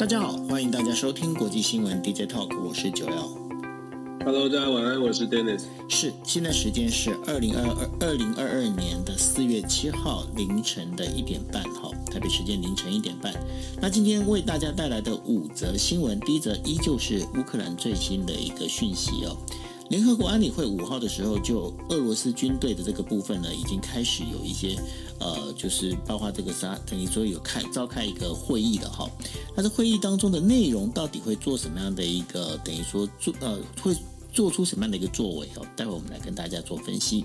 大家好，欢迎大家收听国际新闻 DJ Talk，我是九幺。Hello，大家晚安，我是 Dennis。是，现在时间是二零二二二零二二年的四月七号凌晨的一点半，好，台北时间凌晨一点半。那今天为大家带来的五则新闻，第一则依旧是乌克兰最新的一个讯息哦。联合国安理会五号的时候，就俄罗斯军队的这个部分呢，已经开始有一些呃，就是包括这个啥，等于说有开召开一个会议的哈。那这会议当中的内容到底会做什么样的一个，等于说做呃会做出什么样的一个作为哦？待会我们来跟大家做分析。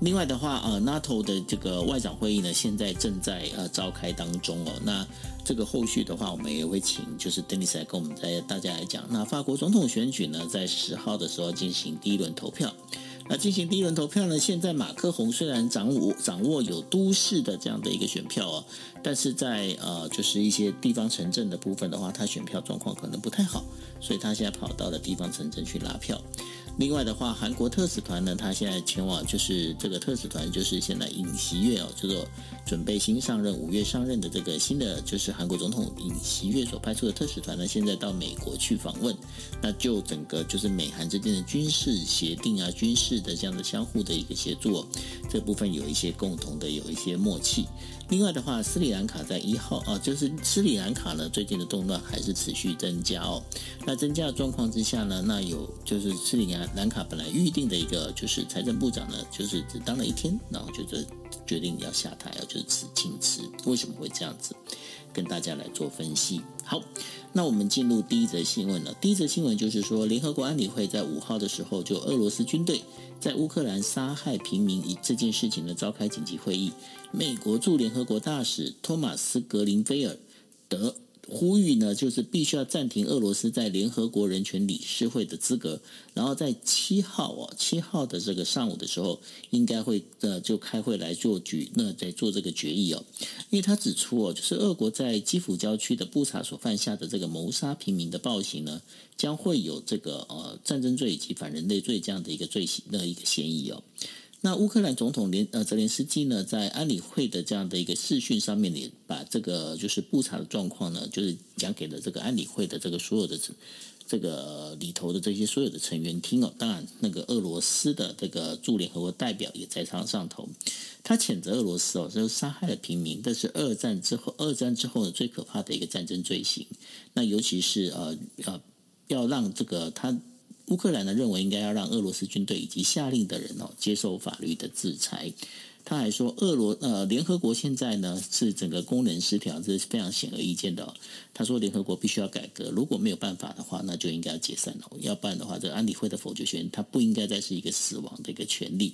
另外的话，呃，NATO 的这个外长会议呢，现在正在呃召开当中哦。那这个后续的话，我们也会请就是 Dennis 来跟我们在大家来讲。那法国总统选举呢，在十号的时候进行第一轮投票。那进行第一轮投票呢，现在马克宏虽然掌握掌握有都市的这样的一个选票哦，但是在呃就是一些地方城镇的部分的话，他选票状况可能不太好，所以他现在跑到了地方城镇去拉票。另外的话，韩国特使团呢，他现在前往就是这个特使团，就是现在尹锡悦哦，叫做准备新上任五月上任的这个新的就是韩国总统尹锡悦所派出的特使团呢，现在到美国去访问，那就整个就是美韩之间的军事协定啊，军事的这样的相互的一个协作，这部分有一些共同的有一些默契。另外的话，斯里兰卡在一号啊，就是斯里兰卡呢最近的动乱还是持续增加哦。那增加的状况之下呢，那有就是斯里兰兰卡本来预定的一个就是财政部长呢，就是只当了一天，然后就是决定要下台，就是辞请辞。为什么会这样子？跟大家来做分析。好，那我们进入第一则新闻了。第一则新闻就是说，联合国安理会在五号的时候，就俄罗斯军队在乌克兰杀害平民以这件事情呢召开紧急会议。美国驻联合国大使托马斯·格林菲尔德。呼吁呢，就是必须要暂停俄罗斯在联合国人权理事会的资格，然后在七号哦，七号的这个上午的时候，应该会呃就开会来做决，那在做这个决议哦。因为他指出哦，就是俄国在基辅郊区的布查所犯下的这个谋杀平民的暴行呢，将会有这个呃战争罪以及反人类罪这样的一个罪行的一个嫌疑哦。那乌克兰总统连呃泽连斯基呢，在安理会的这样的一个视讯上面，也把这个就是布查的状况呢，就是讲给了这个安理会的这个所有的这个里头的这些所有的成员听哦。当然，那个俄罗斯的这个驻联合国代表也在场上头，他谴责俄罗斯哦，就是杀害了平民，这是二战之后二战之后的最可怕的一个战争罪行。那尤其是呃呃，要让这个他。乌克兰呢认为应该要让俄罗斯军队以及下令的人哦接受法律的制裁。他还说，俄罗呃联合国现在呢是整个功能失调，这是非常显而易见的。他说，联合国必须要改革，如果没有办法的话，那就应该要解散了。要不然的话，这安理会的否决权它不应该再是一个死亡的一个权利。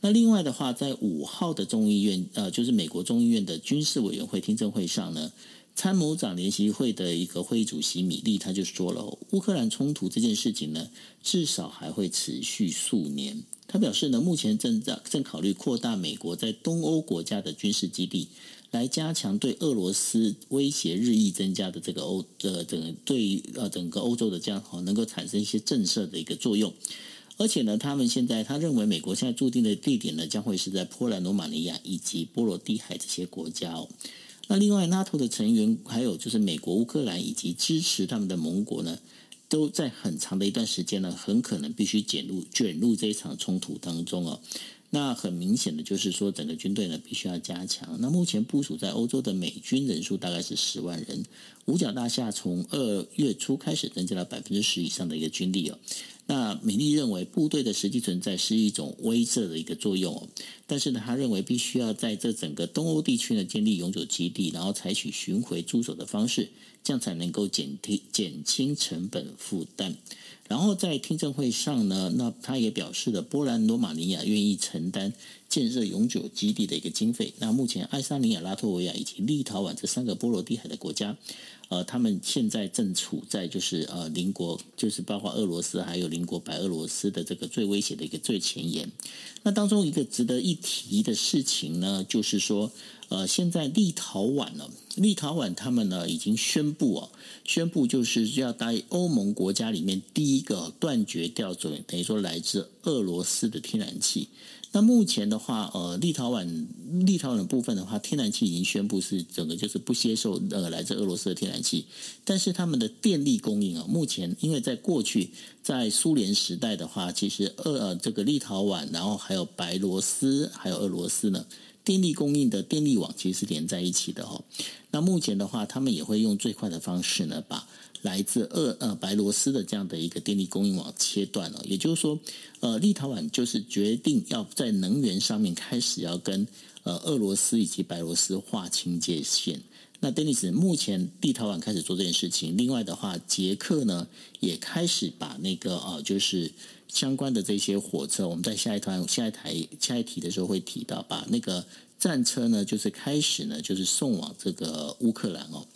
那另外的话，在五号的众议院呃，就是美国众议院的军事委员会听证会上呢。参谋长联席会的一个会议主席米利他就说了，乌克兰冲突这件事情呢，至少还会持续数年。他表示呢，目前正在正考虑扩大美国在东欧国家的军事基地，来加强对俄罗斯威胁日益增加的这个欧呃整对呃整个欧洲的这样哈，能够产生一些震慑的一个作用。而且呢，他们现在他认为美国现在注定的地点呢，将会是在波兰、罗马尼亚以及波罗的海这些国家哦。那另外，NATO 的成员还有就是美国、乌克兰以及支持他们的盟国呢，都在很长的一段时间呢，很可能必须卷入卷入这一场冲突当中哦。那很明显的就是说，整个军队呢必须要加强。那目前部署在欧洲的美军人数大概是十万人，五角大厦从二月初开始增加了百分之十以上的一个军力哦。那米利认为部队的实际存在是一种威慑的一个作用，但是呢，他认为必须要在这整个东欧地区呢建立永久基地，然后采取巡回驻守的方式，这样才能够减低减轻成本负担。然后在听证会上呢，那他也表示了波兰、罗马尼亚愿意承担建设永久基地的一个经费。那目前爱沙尼亚、拉脱维亚以及立陶宛这三个波罗的海的国家。呃，他们现在正处在就是呃邻国，就是包括俄罗斯还有邻国白俄罗斯的这个最危险的一个最前沿。那当中一个值得一提的事情呢，就是说，呃，现在立陶宛呢，立陶宛他们呢已经宣布哦，宣布就是要答应欧盟国家里面第一个断绝掉，等于说来自俄罗斯的天然气。那目前的话，呃，立陶宛立陶宛的部分的话，天然气已经宣布是整个就是不接受呃来自俄罗斯的天然气，但是他们的电力供应啊，目前因为在过去在苏联时代的话，其实俄呃这个立陶宛，然后还有白罗斯，还有俄罗斯呢。电力供应的电力网其实是连在一起的哦。那目前的话，他们也会用最快的方式呢，把来自俄呃白罗斯的这样的一个电力供应网切断了。也就是说，呃，立陶宛就是决定要在能源上面开始要跟呃俄罗斯以及白罗斯划清界限。那 Denis，目前立陶宛开始做这件事情，另外的话，捷克呢也开始把那个呃就是。相关的这些火车，我们在下一团、下一台、下一题的时候会提到，把那个战车呢，就是开始呢，就是送往这个乌克兰哦。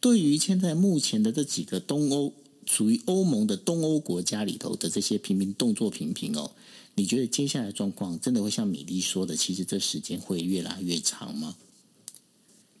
对于现在目前的这几个东欧属于欧盟的东欧国家里头的这些平民动作频频哦，你觉得接下来状况真的会像米莉说的，其实这时间会越来越长吗？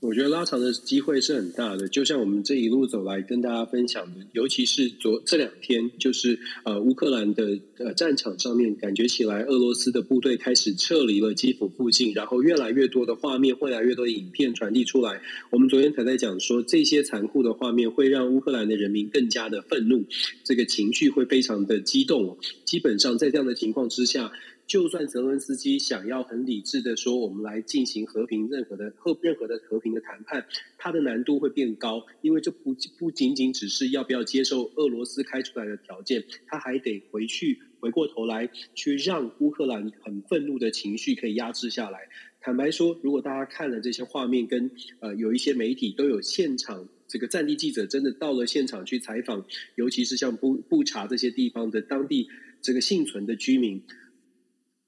我觉得拉长的机会是很大的，就像我们这一路走来跟大家分享的，尤其是昨这两天，就是呃乌克兰的呃战场上面，感觉起来俄罗斯的部队开始撤离了基辅附近，然后越来越多的画面，越来越多的影片传递出来。我们昨天才在讲说，这些残酷的画面会让乌克兰的人民更加的愤怒，这个情绪会非常的激动。基本上在这样的情况之下。就算泽伦斯基想要很理智的说，我们来进行和平任何的和任何的和平的谈判，它的难度会变高，因为这不不仅仅只是要不要接受俄罗斯开出来的条件，他还得回去回过头来去让乌克兰很愤怒的情绪可以压制下来。坦白说，如果大家看了这些画面，跟呃有一些媒体都有现场这个战地记者真的到了现场去采访，尤其是像布布查这些地方的当地这个幸存的居民。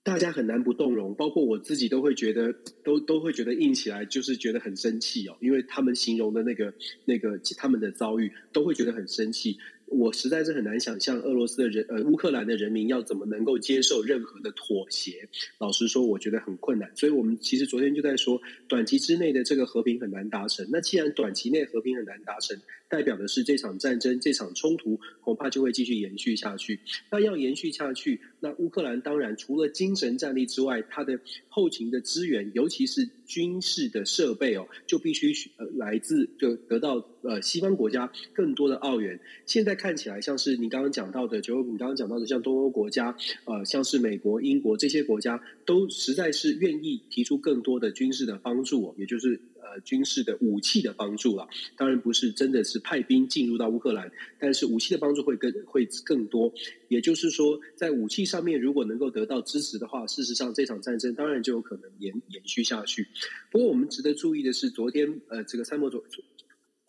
大家很难不动容，包括我自己都会觉得，都都会觉得硬起来，就是觉得很生气哦，因为他们形容的那个那个他们的遭遇，都会觉得很生气。我实在是很难想象俄罗斯的人，呃，乌克兰的人民要怎么能够接受任何的妥协。老实说，我觉得很困难。所以我们其实昨天就在说，短期之内的这个和平很难达成。那既然短期内和平很难达成，代表的是这场战争、这场冲突恐怕就会继续延续下去。那要延续下去，那乌克兰当然除了精神战力之外，它的后勤的资源，尤其是军事的设备哦，就必须呃来自就得到呃西方国家更多的奥援。现在。看起来像是你刚刚讲到的，就你刚刚讲到的，像东欧国家，呃，像是美国、英国这些国家，都实在是愿意提出更多的军事的帮助，也就是呃军事的武器的帮助了。当然不是真的是派兵进入到乌克兰，但是武器的帮助会更会更多。也就是说，在武器上面如果能够得到支持的话，事实上这场战争当然就有可能延延续下去。不过我们值得注意的是，昨天呃这个参谋总。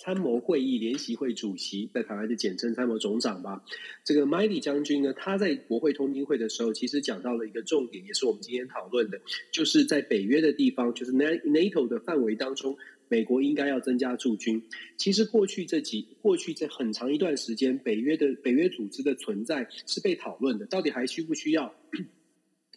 参谋会议联席会主席，在台湾就简称参谋总长吧。这个 Milley 将军呢，他在国会通听会的时候，其实讲到了一个重点，也是我们今天讨论的，就是在北约的地方，就是 NATO 的范围当中，美国应该要增加驻军。其实过去这几过去这很长一段时间，北约的北约组织的存在是被讨论的，到底还需不需要？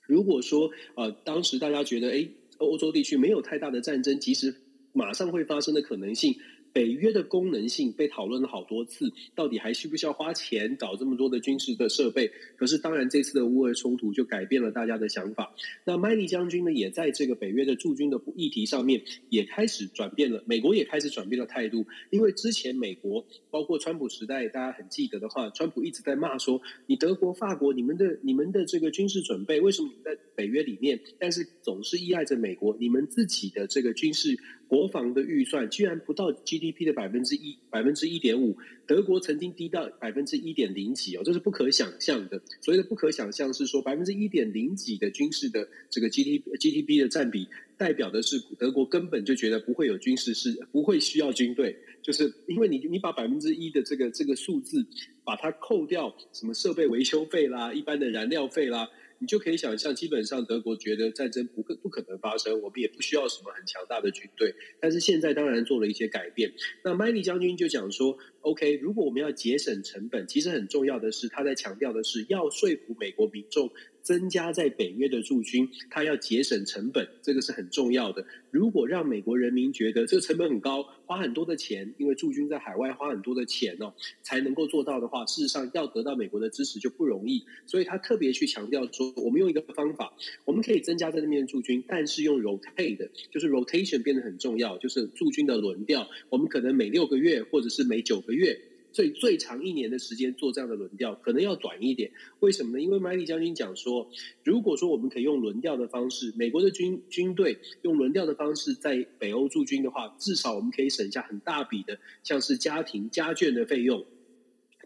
如果说呃，当时大家觉得，哎，欧洲地区没有太大的战争，其实马上会发生的可能性。北约的功能性被讨论了好多次，到底还需不需要花钱搞这么多的军事的设备？可是当然，这次的乌俄冲突就改变了大家的想法。那麦利将军呢，也在这个北约的驻军的议题上面也开始转变了，美国也开始转变了态度。因为之前美国包括川普时代，大家很记得的话，川普一直在骂说：“你德国、法国，你们的你们的这个军事准备，为什么你们在北约里面，但是总是依赖着美国？你们自己的这个军事。”国防的预算居然不到 GDP 的百分之一，百分之一点五。德国曾经低到百分之一点零几哦，这是不可想象的。所谓的不可想象是说百分之一点零几的军事的这个 GDP GDP 的占比，代表的是德国根本就觉得不会有军事是不会需要军队，就是因为你你把百分之一的这个这个数字把它扣掉，什么设备维修费啦，一般的燃料费啦。你就可以想象，基本上德国觉得战争不可不可能发生，我们也不需要什么很强大的军队。但是现在当然做了一些改变。那麦利将军就讲说：“OK，如果我们要节省成本，其实很重要的是他在强调的是要说服美国民众增加在北约的驻军，他要节省成本，这个是很重要的。如果让美国人民觉得这个成本很高，花很多的钱，因为驻军在海外花很多的钱哦，才能够做到的话，事实上要得到美国的支持就不容易。所以他特别去强调说，我们用一个方法，我们可以增加在那边驻军，但是用 rotate，就是 rotation 变得很重要，就是驻军的轮调，我们可能每六个月或者是每九个月。所以最长一年的时间做这样的轮调，可能要短一点。为什么呢？因为麦利将军讲说，如果说我们可以用轮调的方式，美国的军军队用轮调的方式在北欧驻军的话，至少我们可以省下很大笔的，像是家庭家眷的费用、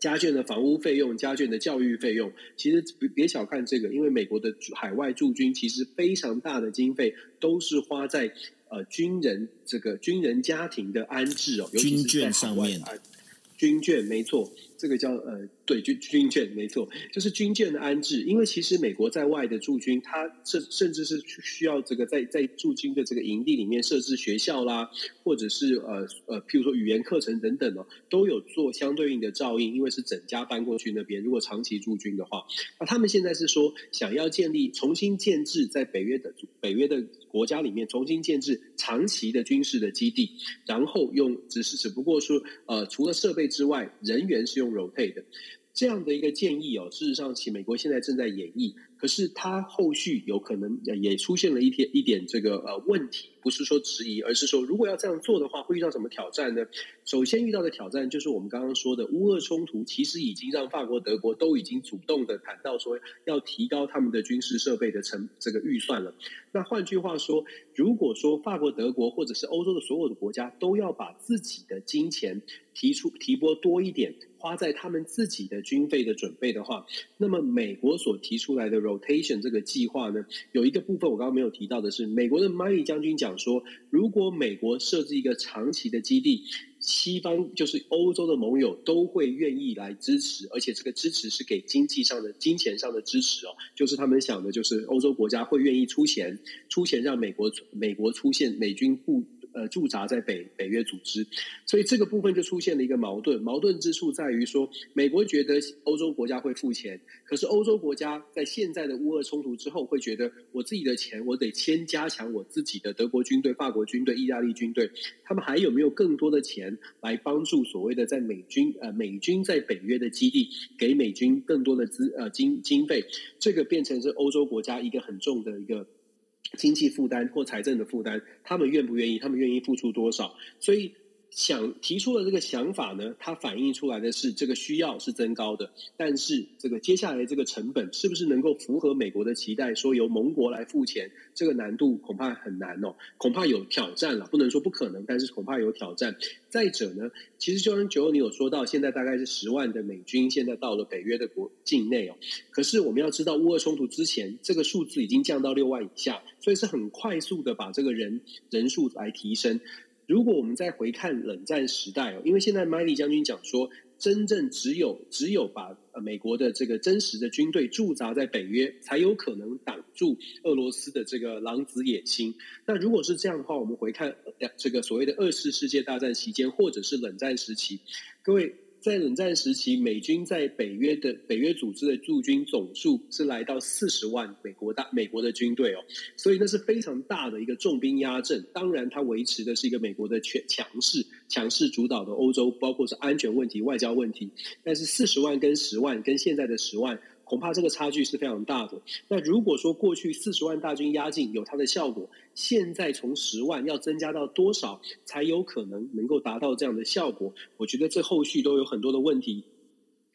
家眷的房屋费用、家眷的教育费用。其实别小看这个，因为美国的海外驻军其实非常大的经费都是花在呃军人这个军人家庭的安置哦，军眷上面。军眷没错，这个叫呃。对，军军舰没错，就是军舰的安置。因为其实美国在外的驻军，他甚甚至是需要这个在在驻军的这个营地里面设置学校啦，或者是呃呃，譬如说语言课程等等哦，都有做相对应的照应。因为是整家搬过去那边，如果长期驻军的话，那他们现在是说想要建立重新建制在北约的北约的国家里面重新建制长期的军事的基地，然后用只是只不过说呃，除了设备之外，人员是用 rotate。这样的一个建议哦，事实上，其美国现在正在演绎。可是它后续有可能也出现了一点一点这个呃问题，不是说质疑，而是说如果要这样做的话，会遇到什么挑战呢？首先遇到的挑战就是我们刚刚说的乌俄冲突，其实已经让法国、德国都已经主动的谈到说要提高他们的军事设备的成这个预算了。那换句话说，如果说法国、德国或者是欧洲的所有的国家都要把自己的金钱提出提拨多一点，花在他们自己的军费的准备的话，那么美国所提出来的。Rotation 这个计划呢，有一个部分我刚刚没有提到的是，美国的 Money 将军讲说，如果美国设置一个长期的基地，西方就是欧洲的盟友都会愿意来支持，而且这个支持是给经济上的、金钱上的支持哦，就是他们想的，就是欧洲国家会愿意出钱，出钱让美国美国出现美军部。呃，驻扎在北北约组织，所以这个部分就出现了一个矛盾。矛盾之处在于说，美国觉得欧洲国家会付钱，可是欧洲国家在现在的乌俄冲突之后，会觉得我自己的钱，我得先加强我自己的德国军队、法国军队、意大利军队，他们还有没有更多的钱来帮助所谓的在美军呃美军在北约的基地，给美军更多的资呃经经费？这个变成是欧洲国家一个很重的一个。经济负担或财政的负担，他们愿不愿意？他们愿意付出多少？所以想提出的这个想法呢，它反映出来的是这个需要是增高的，但是这个接下来这个成本是不是能够符合美国的期待？说由盟国来付钱，这个难度恐怕很难哦，恐怕有挑战了。不能说不可能，但是恐怕有挑战。再者呢，其实就像九欧你有说到，现在大概是十万的美军现在到了北约的国境内哦。可是我们要知道，乌俄冲突之前，这个数字已经降到六万以下，所以是很快速的把这个人人数来提升。如果我们再回看冷战时代哦，因为现在麦利将军讲说，真正只有只有把呃美国的这个真实的军队驻扎在北约，才有可能挡住俄罗斯的这个狼子野心。那如果是这样的话，我们回看这个所谓的二次世界大战期间，或者是冷战时期，各位。在冷战时期，美军在北约的北约组织的驻军总数是来到四十万美国大美国的军队哦，所以那是非常大的一个重兵压阵。当然，它维持的是一个美国的全强势强势主导的欧洲，包括是安全问题、外交问题。但是四十万跟十万跟现在的十万。恐怕这个差距是非常大的。那如果说过去四十万大军压境有它的效果，现在从十万要增加到多少才有可能能够达到这样的效果？我觉得这后续都有很多的问题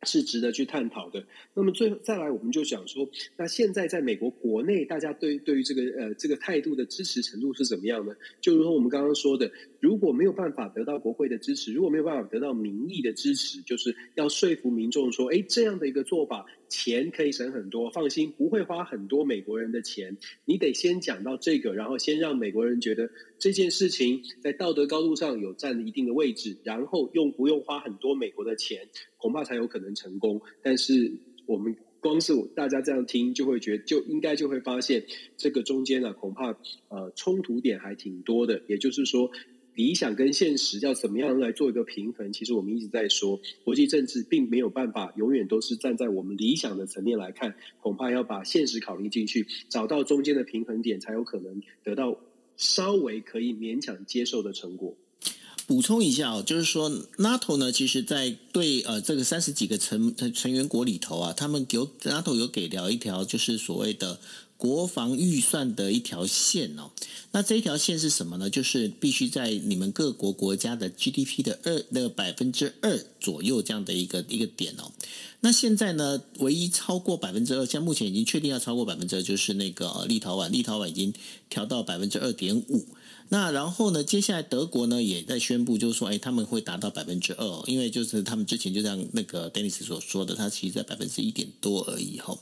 是值得去探讨的。那么最后再来，我们就想说，那现在在美国国内，大家对对于这个呃这个态度的支持程度是怎么样呢？就如同我们刚刚说的，如果没有办法得到国会的支持，如果没有办法得到民意的支持，就是要说服民众说，哎，这样的一个做法。钱可以省很多，放心，不会花很多美国人的钱。你得先讲到这个，然后先让美国人觉得这件事情在道德高度上有占了一定的位置，然后用不用花很多美国的钱，恐怕才有可能成功。但是我们光是大家这样听，就会觉得就应该就会发现这个中间呢、啊，恐怕呃冲突点还挺多的。也就是说。理想跟现实要怎么样来做一个平衡？其实我们一直在说，国际政治并没有办法永远都是站在我们理想的层面来看，恐怕要把现实考虑进去，找到中间的平衡点，才有可能得到稍微可以勉强接受的成果。补充一下哦，就是说，NATO 呢，其实，在对呃这个三十几个成成员国里头啊，他们有 NATO 有给了一条，就是所谓的。国防预算的一条线哦，那这一条线是什么呢？就是必须在你们各国国家的 GDP 的二的百分之二左右这样的一个一个点哦。那现在呢，唯一超过百分之二，像目前已经确定要超过百分之二，就是那个立陶宛，立陶宛已经调到百分之二点五。那然后呢，接下来德国呢也在宣布，就是说，哎，他们会达到百分之二，因为就是他们之前就像那个 Dennis 所说的，他其实在百分之一点多而已吼。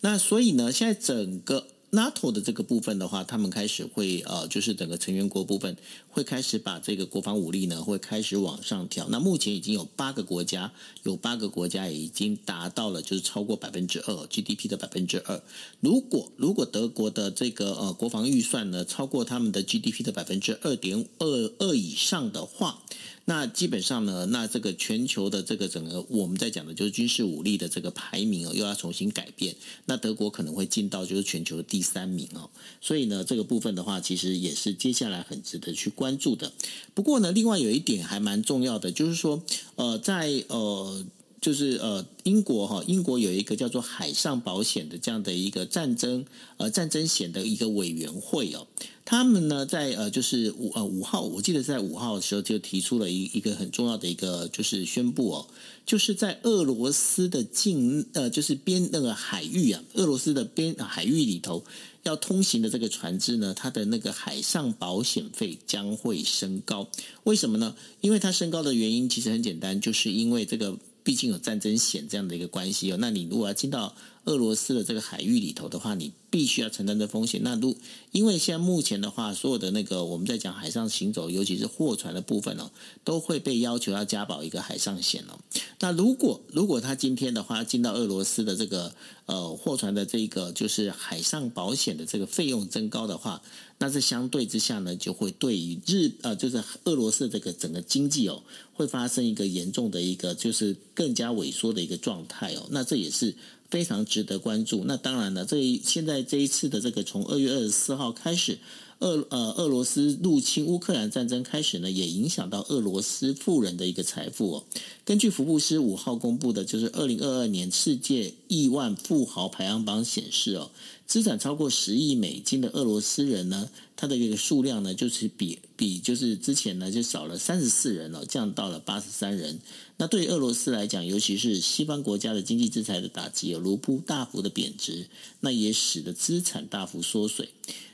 那所以呢，现在整个。NATO 的这个部分的话，他们开始会呃，就是整个成员国部分会开始把这个国防武力呢，会开始往上调。那目前已经有八个国家，有八个国家已经达到了，就是超过百分之二 GDP 的百分之二。如果如果德国的这个呃国防预算呢，超过他们的 GDP 的百分之二点二二以上的话，那基本上呢，那这个全球的这个整个我们在讲的就是军事武力的这个排名哦，又要重新改变。那德国可能会进到就是全球的第三名哦。所以呢，这个部分的话，其实也是接下来很值得去关注的。不过呢，另外有一点还蛮重要的，就是说，呃，在呃。就是呃，英国哈，英国有一个叫做海上保险的这样的一个战争呃战争险的一个委员会哦，他们呢在呃就是五呃五号，我记得在五号的时候就提出了一一个很重要的一个就是宣布哦，就是在俄罗斯的境呃就是边那个海域啊，俄罗斯的边海域里头要通行的这个船只呢，它的那个海上保险费将会升高。为什么呢？因为它升高的原因其实很简单，就是因为这个。毕竟有战争险这样的一个关系哦，那你如果要进到俄罗斯的这个海域里头的话，你必须要承担的风险。那如因为现在目前的话，所有的那个我们在讲海上行走，尤其是货船的部分哦，都会被要求要加保一个海上险哦。那如果如果他今天的话进到俄罗斯的这个呃货船的这个就是海上保险的这个费用增高的话，那是相对之下呢，就会对于日呃就是俄罗斯这个整个经济哦，会发生一个严重的一个就是更加萎缩的一个状态哦。那这也是。非常值得关注。那当然了，这现在这一次的这个从二月二十四号开始，俄呃俄罗斯入侵乌克兰战争开始呢，也影响到俄罗斯富人的一个财富哦。根据福布斯五号公布的，就是二零二二年世界亿万富豪排行榜显示哦。资产超过十亿美金的俄罗斯人呢，他的一个数量呢，就是比比就是之前呢就少了三十四人了，降到了八十三人。那对于俄罗斯来讲，尤其是西方国家的经济制裁的打击，卢布大幅的贬值，那也使得资产大幅缩水。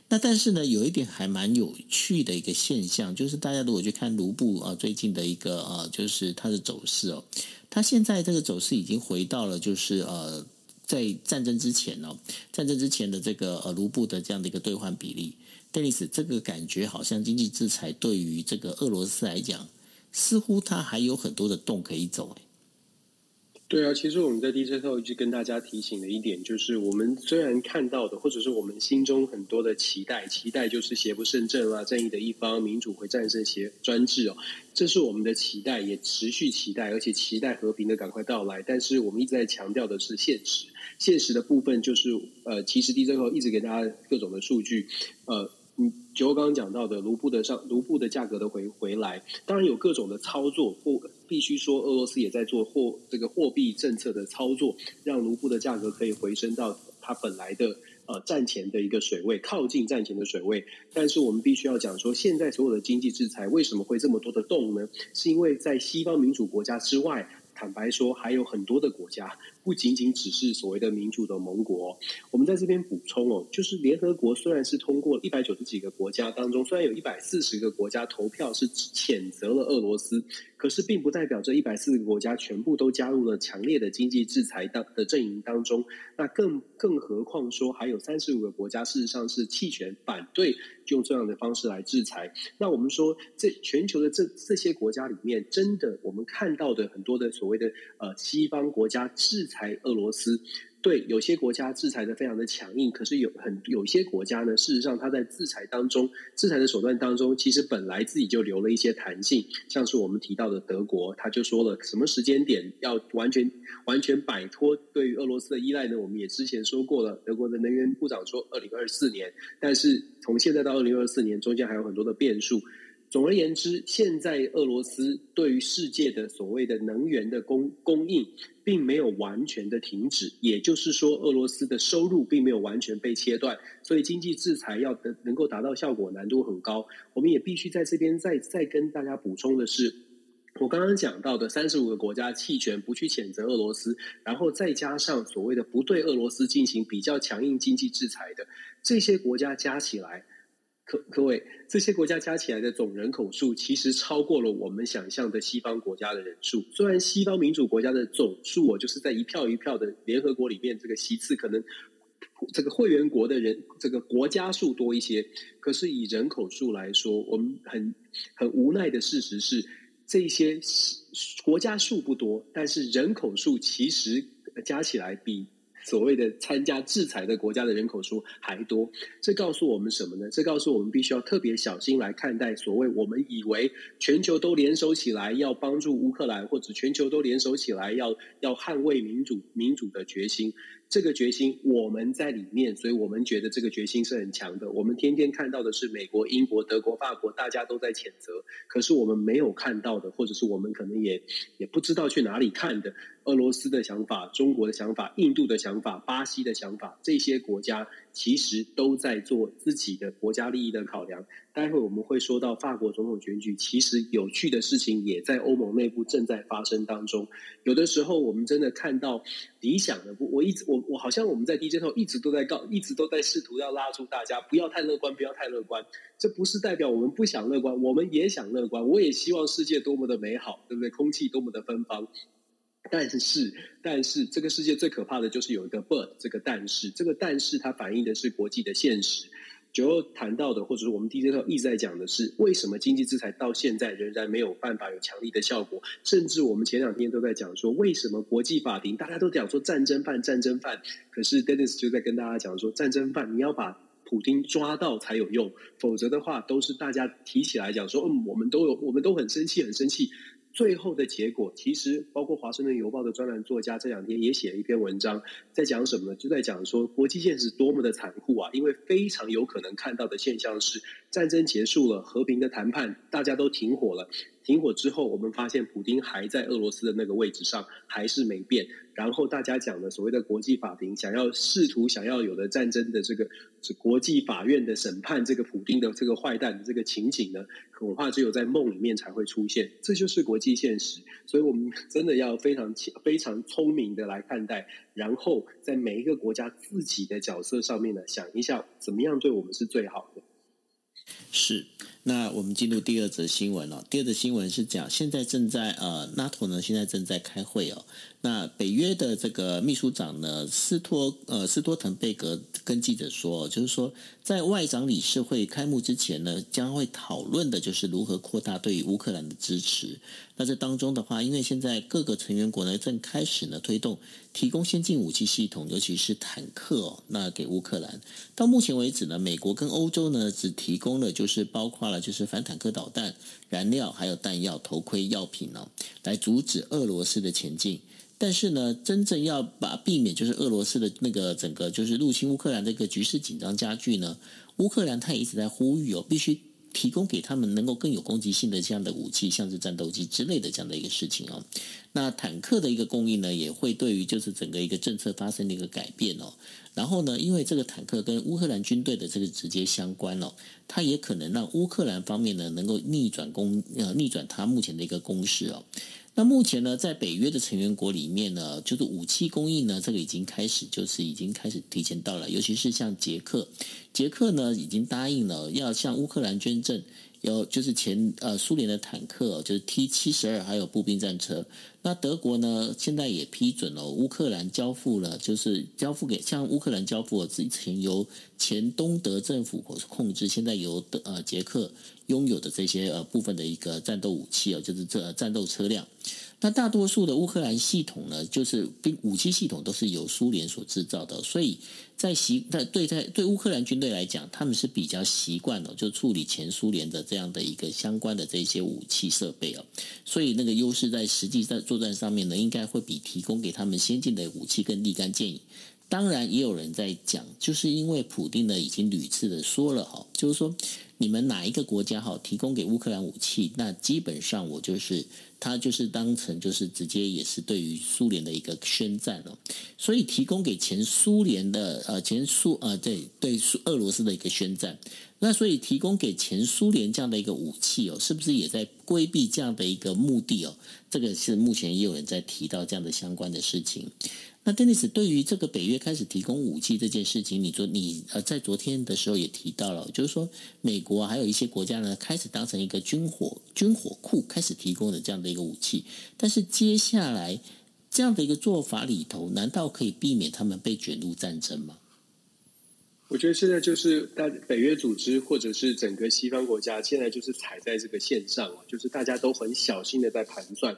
那但是呢，有一点还蛮有趣的一个现象，就是大家如果去看卢布啊最近的一个啊，就是它的走势哦，它现在这个走势已经回到了就是呃。在战争之前哦，战争之前的这个呃卢布的这样的一个兑换比例，Dennis，这个感觉好像经济制裁对于这个俄罗斯来讲，似乎它还有很多的洞可以走哎。对啊，其实我们在 DJ 后一直跟大家提醒的一点，就是我们虽然看到的，或者是我们心中很多的期待，期待就是邪不胜正啊，正义的一方，民主会战胜邪专制哦，这是我们的期待，也持续期待，而且期待和平的赶快到来。但是我们一直在强调的是现实，现实的部分就是呃，其实 DJ 后一直给大家各种的数据，呃。嗯，就我刚刚讲到的卢布的上卢布的价格的回回来，当然有各种的操作，或必须说俄罗斯也在做货这个货币政策的操作，让卢布的价格可以回升到它本来的呃战前的一个水位，靠近战前的水位。但是我们必须要讲说，现在所有的经济制裁为什么会这么多的动呢？是因为在西方民主国家之外，坦白说还有很多的国家。不仅仅只是所谓的民主的盟国，我们在这边补充哦，就是联合国虽然是通过一百九十几个国家当中，虽然有一百四十个国家投票是谴责了俄罗斯，可是并不代表这一百四十个国家全部都加入了强烈的经济制裁当的阵营当中。那更更何况说，还有三十五个国家事实上是弃权反对用这样的方式来制裁。那我们说，这全球的这这些国家里面，真的我们看到的很多的所谓的呃西方国家制裁。裁俄罗斯对，有些国家制裁的非常的强硬，可是有很有些国家呢，事实上它在制裁当中，制裁的手段当中，其实本来自己就留了一些弹性，像是我们提到的德国，他就说了什么时间点要完全完全摆脱对于俄罗斯的依赖呢？我们也之前说过了，德国的能源部长说二零二四年，但是从现在到二零二四年中间还有很多的变数。总而言之，现在俄罗斯对于世界的所谓的能源的供供应，并没有完全的停止，也就是说，俄罗斯的收入并没有完全被切断，所以经济制裁要能能够达到效果，难度很高。我们也必须在这边再再跟大家补充的是，我刚刚讲到的三十五个国家弃权不去谴责俄罗斯，然后再加上所谓的不对俄罗斯进行比较强硬经济制裁的这些国家加起来。各各位，这些国家加起来的总人口数，其实超过了我们想象的西方国家的人数。虽然西方民主国家的总数，我就是在一票一票的联合国里面，这个席次可能这个会员国的人，这个国家数多一些。可是以人口数来说，我们很很无奈的事实是，这些国家数不多，但是人口数其实加起来比。所谓的参加制裁的国家的人口数还多，这告诉我们什么呢？这告诉我们必须要特别小心来看待所谓我们以为全球都联手起来要帮助乌克兰，或者全球都联手起来要要捍卫民主民主的决心。这个决心我们在里面，所以我们觉得这个决心是很强的。我们天天看到的是美国、英国、德国、法国，大家都在谴责，可是我们没有看到的，或者是我们可能也也不知道去哪里看的，俄罗斯的想法、中国的想法、印度的想法、巴西的想法，这些国家其实都在做自己的国家利益的考量。待会我们会说到法国总统选举，其实有趣的事情也在欧盟内部正在发生当中。有的时候我们真的看到理想的，我一直我我好像我们在 DJ 后一直都在告，一直都在试图要拉住大家不要太乐观，不要太乐观。这不是代表我们不想乐观，我们也想乐观。我也希望世界多么的美好，对不对？空气多么的芬芳。但是，但是这个世界最可怕的就是有一个 but，这个但是，这个但是它反映的是国际的现实。就后谈到的，或者是我们 DJ 头一直在讲的是，为什么经济制裁到现在仍然没有办法有强力的效果？甚至我们前两天都在讲说，为什么国际法庭大家都讲说战争犯、战争犯，可是 Dennis 就在跟大家讲说，战争犯你要把普丁抓到才有用，否则的话都是大家提起来讲说，嗯，我们都有，我们都很生气，很生气。最后的结果，其实包括《华盛顿邮报》的专栏作家这两天也写了一篇文章，在讲什么呢？就在讲说国际现实多么的残酷啊！因为非常有可能看到的现象是，战争结束了，和平的谈判，大家都停火了。停火之后，我们发现普丁还在俄罗斯的那个位置上，还是没变。然后大家讲的所谓的国际法庭，想要试图想要有的战争的这个国际法院的审判，这个普丁的这个坏蛋的这个情景呢，恐怕只有在梦里面才会出现。这就是国际现实，所以我们真的要非常非常聪明的来看待，然后在每一个国家自己的角色上面呢，想一下怎么样对我们是最好的。是。那我们进入第二则新闻了。第二则新闻是讲，现在正在呃，NATO 呢现在正在开会哦。那北约的这个秘书长呢，斯托呃斯托滕贝格跟记者说，就是说在外长理事会开幕之前呢，将会讨论的就是如何扩大对于乌克兰的支持。那这当中的话，因为现在各个成员国呢正开始呢推动提供先进武器系统，尤其是坦克哦，那给乌克兰。到目前为止呢，美国跟欧洲呢只提供了就是包括了就是反坦克导弹、燃料、还有弹药、头盔、药品呢，来阻止俄罗斯的前进。但是呢，真正要把避免就是俄罗斯的那个整个就是入侵乌克兰这个局势紧张加剧呢，乌克兰他也一直在呼吁哦，必须提供给他们能够更有攻击性的这样的武器，像是战斗机之类的这样的一个事情哦。那坦克的一个供应呢，也会对于就是整个一个政策发生的一个改变哦。然后呢，因为这个坦克跟乌克兰军队的这个直接相关哦，它也可能让乌克兰方面呢能够逆转攻呃逆转它目前的一个攻势哦。那目前呢，在北约的成员国里面呢，就是武器供应呢，这个已经开始，就是已经开始提前到了。尤其是像捷克，捷克呢已经答应了要向乌克兰捐赠，有就是前呃苏联的坦克，就是 T 七十二，还有步兵战车。那德国呢，现在也批准了乌克兰交付了，就是交付给向乌克兰交付了之前由前东德政府控制，现在由德呃捷克拥有的这些呃部分的一个战斗武器哦，就是这战斗车辆。那大多数的乌克兰系统呢，就是兵武器系统都是由苏联所制造的，所以在习在对在对乌克兰军队来讲，他们是比较习惯的，就处理前苏联的这样的一个相关的这些武器设备哦，所以那个优势在实际在作战上面呢，应该会比提供给他们先进的武器更立竿见影。当然，也有人在讲，就是因为普定呢已经屡次的说了哈，就是说你们哪一个国家哈提供给乌克兰武器，那基本上我就是他就是当成就是直接也是对于苏联的一个宣战了，所以提供给前苏联的呃前苏呃对对俄罗斯的一个宣战，那所以提供给前苏联这样的一个武器哦，是不是也在规避这样的一个目的哦？这个是目前也有人在提到这样的相关的事情。那 Dennis 对于这个北约开始提供武器这件事情，你昨你呃在昨天的时候也提到了，就是说美国还有一些国家呢开始当成一个军火军火库开始提供的这样的一个武器，但是接下来这样的一个做法里头，难道可以避免他们被卷入战争吗？我觉得现在就是大北约组织或者是整个西方国家，现在就是踩在这个线上啊，就是大家都很小心的在盘算。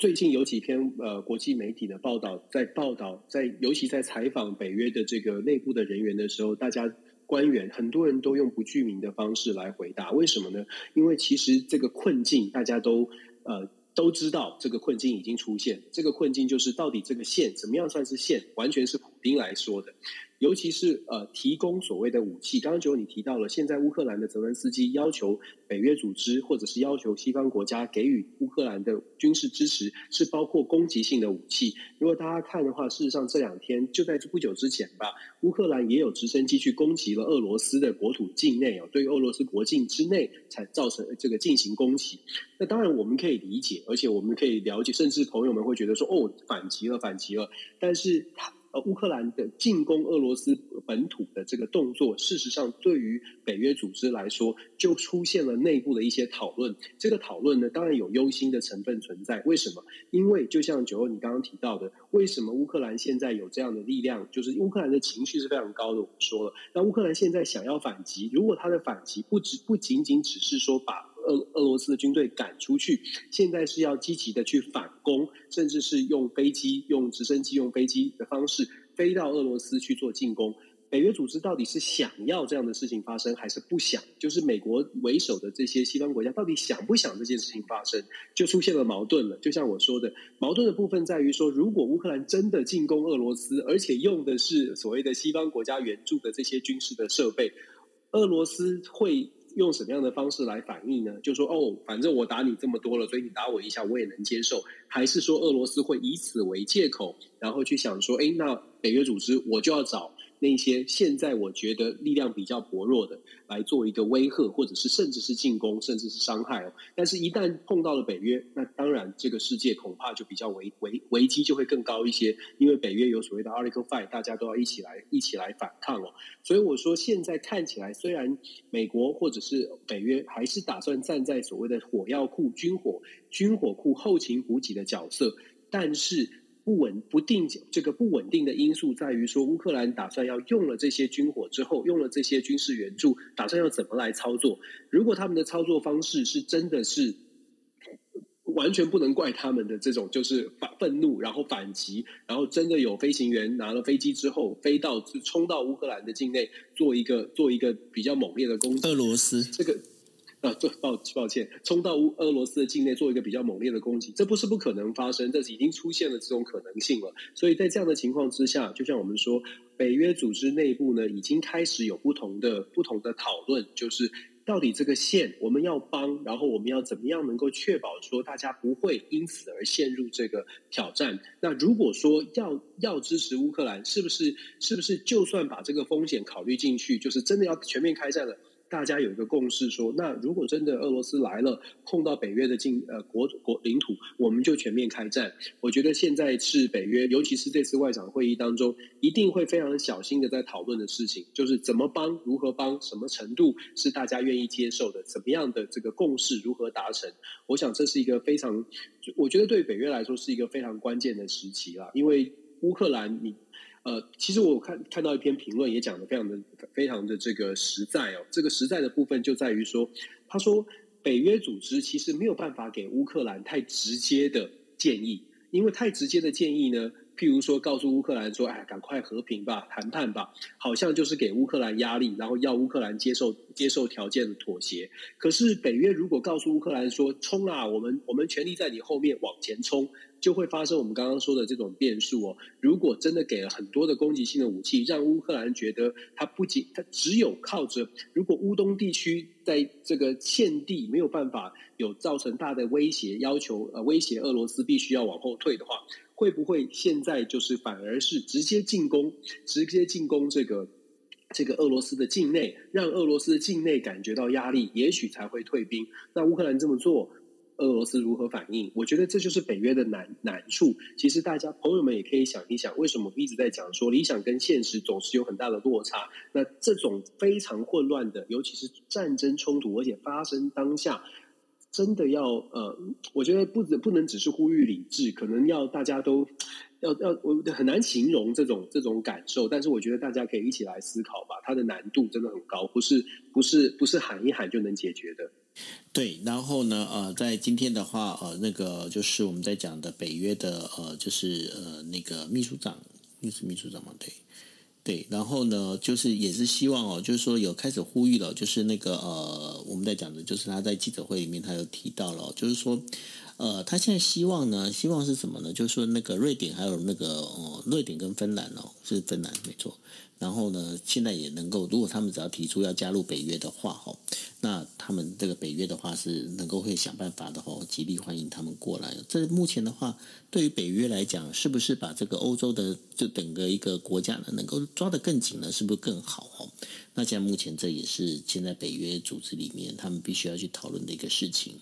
最近有几篇呃国际媒体的报道，在报道在尤其在采访北约的这个内部的人员的时候，大家官员很多人都用不具名的方式来回答。为什么呢？因为其实这个困境大家都呃都知道，这个困境已经出现。这个困境就是到底这个线怎么样算是线？完全是普丁来说的。尤其是呃，提供所谓的武器。刚刚就你提到了，现在乌克兰的泽连斯基要求北约组织，或者是要求西方国家给予乌克兰的军事支持，是包括攻击性的武器。如果大家看的话，事实上这两天就在不久之前吧，乌克兰也有直升机去攻击了俄罗斯的国土境内哦，对于俄罗斯国境之内才造成这个进行攻击。那当然我们可以理解，而且我们可以了解，甚至朋友们会觉得说，哦，反击了，反击了。但是他。而乌克兰的进攻俄罗斯本土的这个动作，事实上对于北约组织来说，就出现了内部的一些讨论。这个讨论呢，当然有忧心的成分存在。为什么？因为就像九欧你刚刚提到的，为什么乌克兰现在有这样的力量？就是乌克兰的情绪是非常高的。我们说了，那乌克兰现在想要反击，如果他的反击不只不仅仅只是说把。俄俄罗斯的军队赶出去，现在是要积极的去反攻，甚至是用飞机、用直升机、用飞机的方式飞到俄罗斯去做进攻。北约组织到底是想要这样的事情发生，还是不想？就是美国为首的这些西方国家到底想不想这件事情发生，就出现了矛盾了。就像我说的，矛盾的部分在于说，如果乌克兰真的进攻俄罗斯，而且用的是所谓的西方国家援助的这些军事的设备，俄罗斯会。用什么样的方式来反应呢？就说哦，反正我打你这么多了，所以你打我一下我也能接受。还是说俄罗斯会以此为借口，然后去想说，哎，那北约组织我就要找。那些现在我觉得力量比较薄弱的，来做一个威吓，或者是甚至是进攻，甚至是伤害哦。但是，一旦碰到了北约，那当然这个世界恐怕就比较危危危机就会更高一些，因为北约有所谓的 Article Five，大家都要一起来一起来反抗哦。所以我说，现在看起来，虽然美国或者是北约还是打算站在所谓的火药库、军火、军火库后勤补给的角色，但是。不稳不定，这个不稳定的因素在于说，乌克兰打算要用了这些军火之后，用了这些军事援助，打算要怎么来操作？如果他们的操作方式是真的是完全不能怪他们的这种，就是反愤怒，然后反击，然后真的有飞行员拿了飞机之后飞到冲到乌克兰的境内，做一个做一个比较猛烈的攻击。俄罗斯这个。啊，对，抱抱歉，冲到乌俄罗斯的境内做一个比较猛烈的攻击，这不是不可能发生，这是已经出现了这种可能性了。所以在这样的情况之下，就像我们说，北约组织内部呢，已经开始有不同的不同的讨论，就是到底这个线我们要帮，然后我们要怎么样能够确保说大家不会因此而陷入这个挑战？那如果说要要支持乌克兰，是不是是不是就算把这个风险考虑进去，就是真的要全面开战了？大家有一个共识说，那如果真的俄罗斯来了，碰到北约的境呃国国领土，我们就全面开战。我觉得现在是北约，尤其是这次外长会议当中，一定会非常小心的在讨论的事情，就是怎么帮，如何帮，什么程度是大家愿意接受的，怎么样的这个共识如何达成。我想这是一个非常，我觉得对北约来说是一个非常关键的时期啦，因为乌克兰你。呃，其实我看看到一篇评论，也讲得非常的非常的这个实在哦。这个实在的部分就在于说，他说北约组织其实没有办法给乌克兰太直接的建议，因为太直接的建议呢。譬如说，告诉乌克兰说：“哎，赶快和平吧，谈判吧。”好像就是给乌克兰压力，然后要乌克兰接受接受条件的妥协。可是北约如果告诉乌克兰说：“冲啊，我们我们全力在你后面往前冲。”就会发生我们刚刚说的这种变数哦。如果真的给了很多的攻击性的武器，让乌克兰觉得他不仅他只有靠着，如果乌东地区在这个欠地没有办法有造成大的威胁，要求呃威胁俄罗斯必须要往后退的话。会不会现在就是反而是直接进攻，直接进攻这个这个俄罗斯的境内，让俄罗斯的境内感觉到压力，也许才会退兵。那乌克兰这么做，俄罗斯如何反应？我觉得这就是北约的难难处。其实大家朋友们也可以想一想，为什么一直在讲说理想跟现实总是有很大的落差？那这种非常混乱的，尤其是战争冲突，而且发生当下。真的要呃，我觉得不不能只是呼吁理智，可能要大家都要要，我很难形容这种这种感受。但是我觉得大家可以一起来思考吧，它的难度真的很高，不是不是不是喊一喊就能解决的。对，然后呢，呃，在今天的话，呃，那个就是我们在讲的北约的呃，就是呃那个秘书长，又是秘书长吗？对。对，然后呢，就是也是希望哦，就是说有开始呼吁了，就是那个呃，我们在讲的，就是他在记者会里面他有提到了，就是说，呃，他现在希望呢，希望是什么呢？就是说那个瑞典还有那个呃，瑞典跟芬兰哦，是芬兰没错。然后呢，现在也能够，如果他们只要提出要加入北约的话，哈，那他们这个北约的话是能够会想办法的，哈，极力欢迎他们过来。这目前的话，对于北约来讲，是不是把这个欧洲的就整个一个国家呢，能够抓得更紧呢？是不是更好？哈，那现在目前这也是现在北约组织里面他们必须要去讨论的一个事情。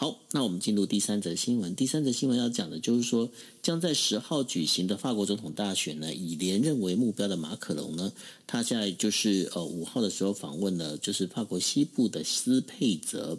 好，那我们进入第三则新闻。第三则新闻要讲的就是说，将在十号举行的法国总统大选呢，以连任为目标的马可龙呢，他现在就是呃五号的时候访问了，就是法国西部的斯佩泽。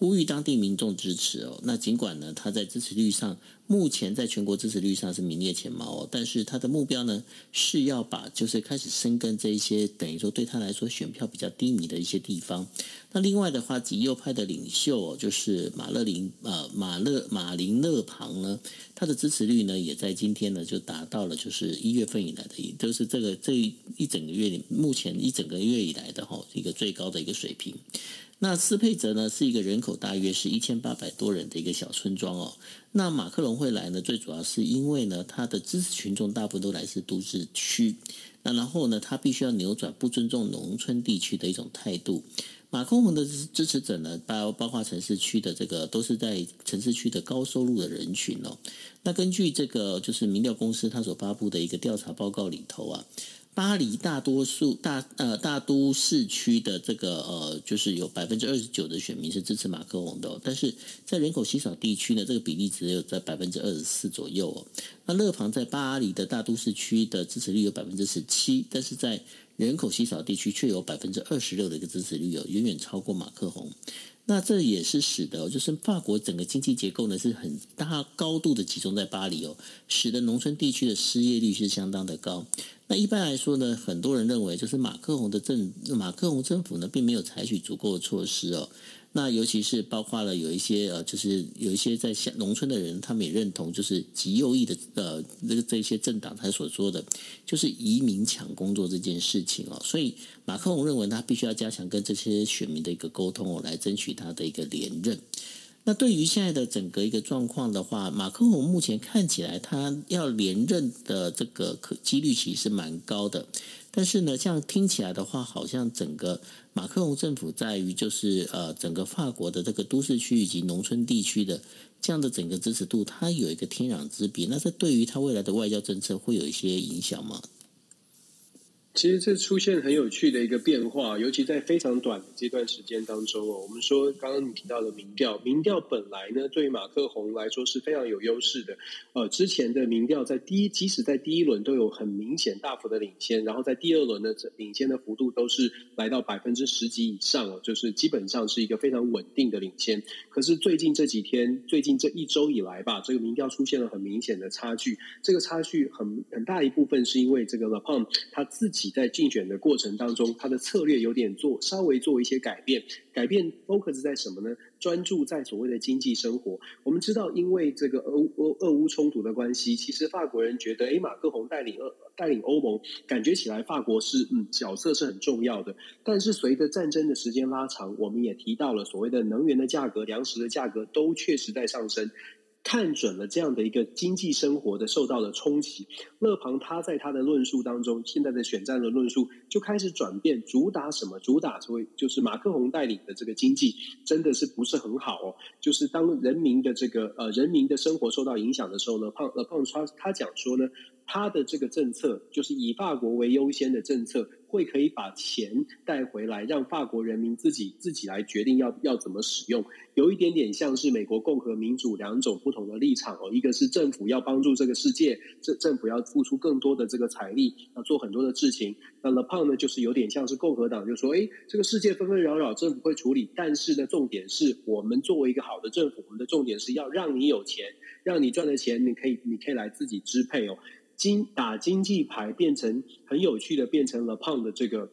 呼吁当地民众支持哦。那尽管呢，他在支持率上目前在全国支持率上是名列前茅哦，但是他的目标呢是要把就是开始深耕这一些等于说对他来说选票比较低迷的一些地方。那另外的话，极右派的领袖哦，就是马勒林呃马勒马林勒庞呢，他的支持率呢也在今天呢就达到了就是一月份以来的，也就是这个这一整个月里目前一整个月以来的哈一个最高的一个水平。那斯佩泽呢，是一个人口大约是一千八百多人的一个小村庄哦。那马克龙会来呢，最主要是因为呢，他的支持群众大部分都来自都市区。那然后呢，他必须要扭转不尊重农村地区的一种态度。马克龙的支持者呢，包包括城市区的这个，都是在城市区的高收入的人群哦。那根据这个就是民调公司他所发布的一个调查报告里头啊。巴黎大多数大呃大都市区的这个呃，就是有百分之二十九的选民是支持马克龙的，但是在人口稀少地区呢，这个比例只有在百分之二十四左右哦。那勒庞在巴黎的大都市区的支持率有百分之十七，但是在人口稀少地区却有百分之二十六的一个支持率哦，远远超过马克龙。那这也是使得，就是法国整个经济结构呢是很大高度的集中在巴黎哦，使得农村地区的失业率是相当的高。那一般来说呢，很多人认为就是马克宏的政马克宏政府呢，并没有采取足够的措施哦。那尤其是包括了有一些呃，就是有一些在乡农村的人，他们也认同就是极右翼的呃这个这些政党他所说的，就是移民抢工作这件事情哦。所以马克龙认为他必须要加强跟这些选民的一个沟通哦，来争取他的一个连任。那对于现在的整个一个状况的话，马克龙目前看起来他要连任的这个可几率其实蛮高的。但是呢，这样听起来的话，好像整个马克龙政府在于就是呃，整个法国的这个都市区以及农村地区的这样的整个支持度，它有一个天壤之别。那这对于他未来的外交政策会有一些影响吗？其实这出现很有趣的一个变化，尤其在非常短的这段时间当中哦。我们说刚刚你提到的民调，民调本来呢对于马克宏来说是非常有优势的。呃，之前的民调在第一，即使在第一轮都有很明显大幅的领先，然后在第二轮呢，领先的幅度都是来到百分之十几以上哦，就是基本上是一个非常稳定的领先。可是最近这几天，最近这一周以来吧，这个民调出现了很明显的差距。这个差距很很大一部分是因为这个勒庞他自己。在竞选的过程当中，他的策略有点做稍微做一些改变，改变 focus 在什么呢？专注在所谓的经济生活。我们知道，因为这个俄俄俄乌冲突的关系，其实法国人觉得，哎，马克宏带领俄带领欧盟，感觉起来法国是嗯角色是很重要的。但是随着战争的时间拉长，我们也提到了所谓的能源的价格、粮食的价格都确实在上升。看准了这样的一个经济生活的受到了冲击，勒庞他在他的论述当中，现在的选战的论述就开始转变，主打什么？主打所谓就是马克宏带领的这个经济真的是不是很好哦？就是当人民的这个呃人民的生活受到影响的时候呢，胖呃胖他他讲说呢，他的这个政策就是以法国为优先的政策。会可以把钱带回来，让法国人民自己自己来决定要要怎么使用，有一点点像是美国共和民主两种不同的立场哦。一个是政府要帮助这个世界，政政府要付出更多的这个财力，要做很多的事情。那 Le Pen 呢，就是有点像是共和党，就说：哎，这个世界纷纷扰扰，政府会处理，但是呢，重点是我们作为一个好的政府，我们的重点是要让你有钱，让你赚的钱，你可以你可以来自己支配哦。经打经济牌变成很有趣的，变成了胖的这个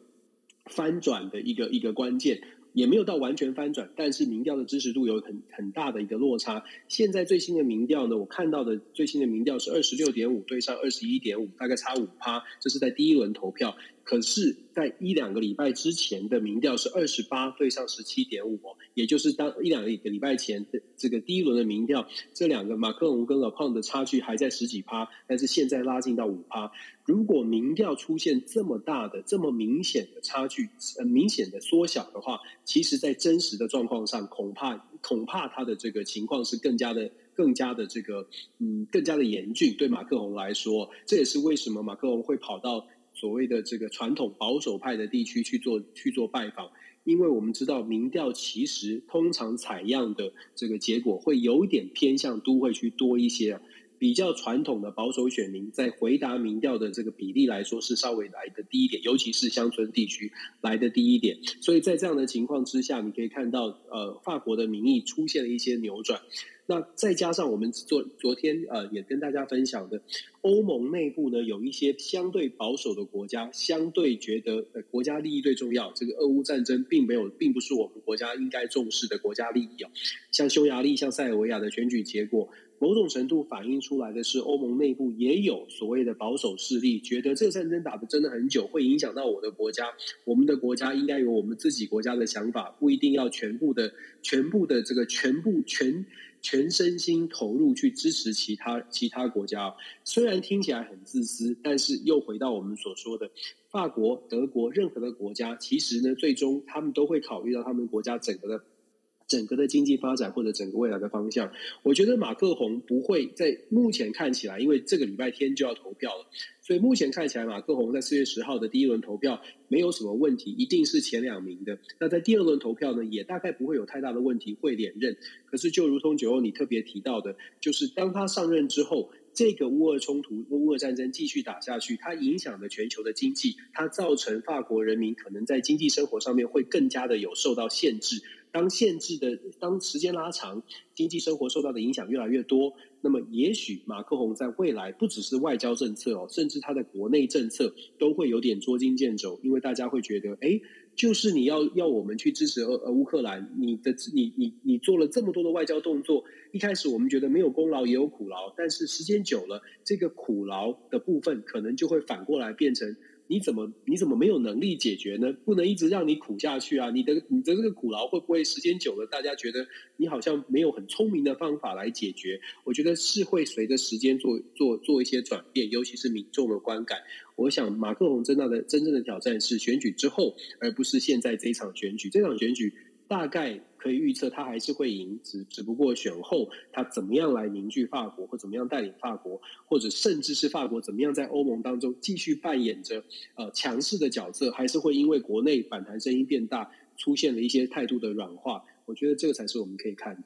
翻转的一个一个关键，也没有到完全翻转，但是民调的支持度有很很大的一个落差。现在最新的民调呢，我看到的最新的民调是二十六点五对上二十一点五，大概差五趴，这是在第一轮投票。可是，在一两个礼拜之前的民调是二十八对上十七点五，也就是当一两个礼拜前的这个第一轮的民调，这两个马克龙跟老胖的差距还在十几趴，但是现在拉近到五趴。如果民调出现这么大的、这么明显的差距，呃，明显的缩小的话，其实，在真实的状况上，恐怕恐怕他的这个情况是更加的、更加的这个，嗯，更加的严峻。对马克龙来说，这也是为什么马克龙会跑到。所谓的这个传统保守派的地区去做去做拜访，因为我们知道民调其实通常采样的这个结果会有点偏向都会区多一些，比较传统的保守选民在回答民调的这个比例来说是稍微来的低一点，尤其是乡村地区来的低一点，所以在这样的情况之下，你可以看到呃法国的民意出现了一些扭转。那再加上我们昨昨天呃也跟大家分享的，欧盟内部呢有一些相对保守的国家，相对觉得呃国家利益最重要，这个俄乌战争并没有并不是我们国家应该重视的国家利益哦。像匈牙利、像塞尔维亚的选举结果，某种程度反映出来的是欧盟内部也有所谓的保守势力，觉得这个战争打得真的很久，会影响到我的国家，我们的国家应该有我们自己国家的想法，不一定要全部的全部的这个全部全。全身心投入去支持其他其他国家，虽然听起来很自私，但是又回到我们所说的，法国、德国任何的国家，其实呢，最终他们都会考虑到他们国家整个的。整个的经济发展或者整个未来的方向，我觉得马克宏不会在目前看起来，因为这个礼拜天就要投票了，所以目前看起来马克宏在四月十号的第一轮投票没有什么问题，一定是前两名的。那在第二轮投票呢，也大概不会有太大的问题，会连任。可是就如同九欧你特别提到的，就是当他上任之后，这个乌俄冲突、乌俄战争继续打下去，它影响了全球的经济，它造成法国人民可能在经济生活上面会更加的有受到限制。当限制的，当时间拉长，经济生活受到的影响越来越多，那么也许马克宏在未来不只是外交政策哦，甚至他的国内政策都会有点捉襟见肘，因为大家会觉得，哎，就是你要要我们去支持俄俄乌克兰，你的你你你做了这么多的外交动作，一开始我们觉得没有功劳也有苦劳，但是时间久了，这个苦劳的部分可能就会反过来变成。你怎么你怎么没有能力解决呢？不能一直让你苦下去啊！你的你的这个苦劳会不会时间久了，大家觉得你好像没有很聪明的方法来解决？我觉得是会随着时间做做做一些转变，尤其是民众的观感。我想马克龙真正的真正的挑战是选举之后，而不是现在这一场选举。这场选举。大概可以预测，他还是会赢，只只不过选后他怎么样来凝聚法国，或怎么样带领法国，或者甚至是法国怎么样在欧盟当中继续扮演着呃强势的角色，还是会因为国内反弹声音变大，出现了一些态度的软化。我觉得这个才是我们可以看的。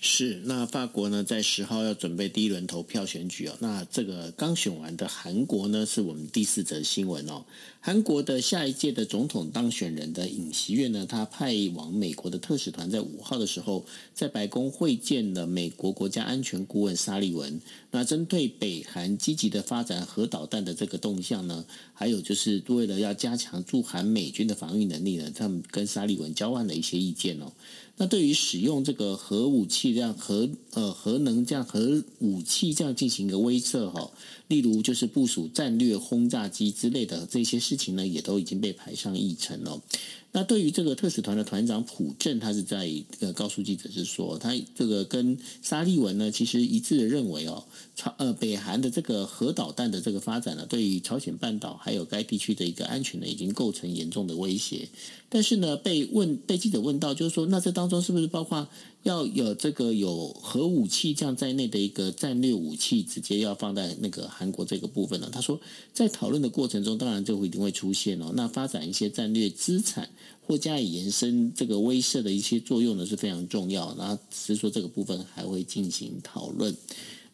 是，那法国呢，在十号要准备第一轮投票选举哦。那这个刚选完的韩国呢，是我们第四则新闻哦。韩国的下一届的总统当选人的尹锡悦呢，他派往美国的特使团在五号的时候，在白宫会见了美国国家安全顾问沙利文。那针对北韩积极的发展核导弹的这个动向呢，还有就是为了要加强驻韩美军的防御能力呢，他们跟沙利文交换了一些意见哦。那对于使用这个核武器这样核呃核能这样核武器这样进行一个威慑哈，例如就是部署战略轰炸机之类的这些事情呢，也都已经被排上议程了。那对于这个特使团的团长朴正，他是在呃告诉记者是说，他这个跟沙利文呢，其实一致的认为哦，朝呃北韩的这个核导弹的这个发展呢，对于朝鲜半岛还有该地区的一个安全呢，已经构成严重的威胁。但是呢，被问被记者问到，就是说，那这当中是不是包括要有这个有核武器这样在内的一个战略武器，直接要放在那个韩国这个部分呢？他说，在讨论的过程中，当然就会一定会出现哦。那发展一些战略资产或加以延伸这个威慑的一些作用呢，是非常重要。然后只是说这个部分还会进行讨论。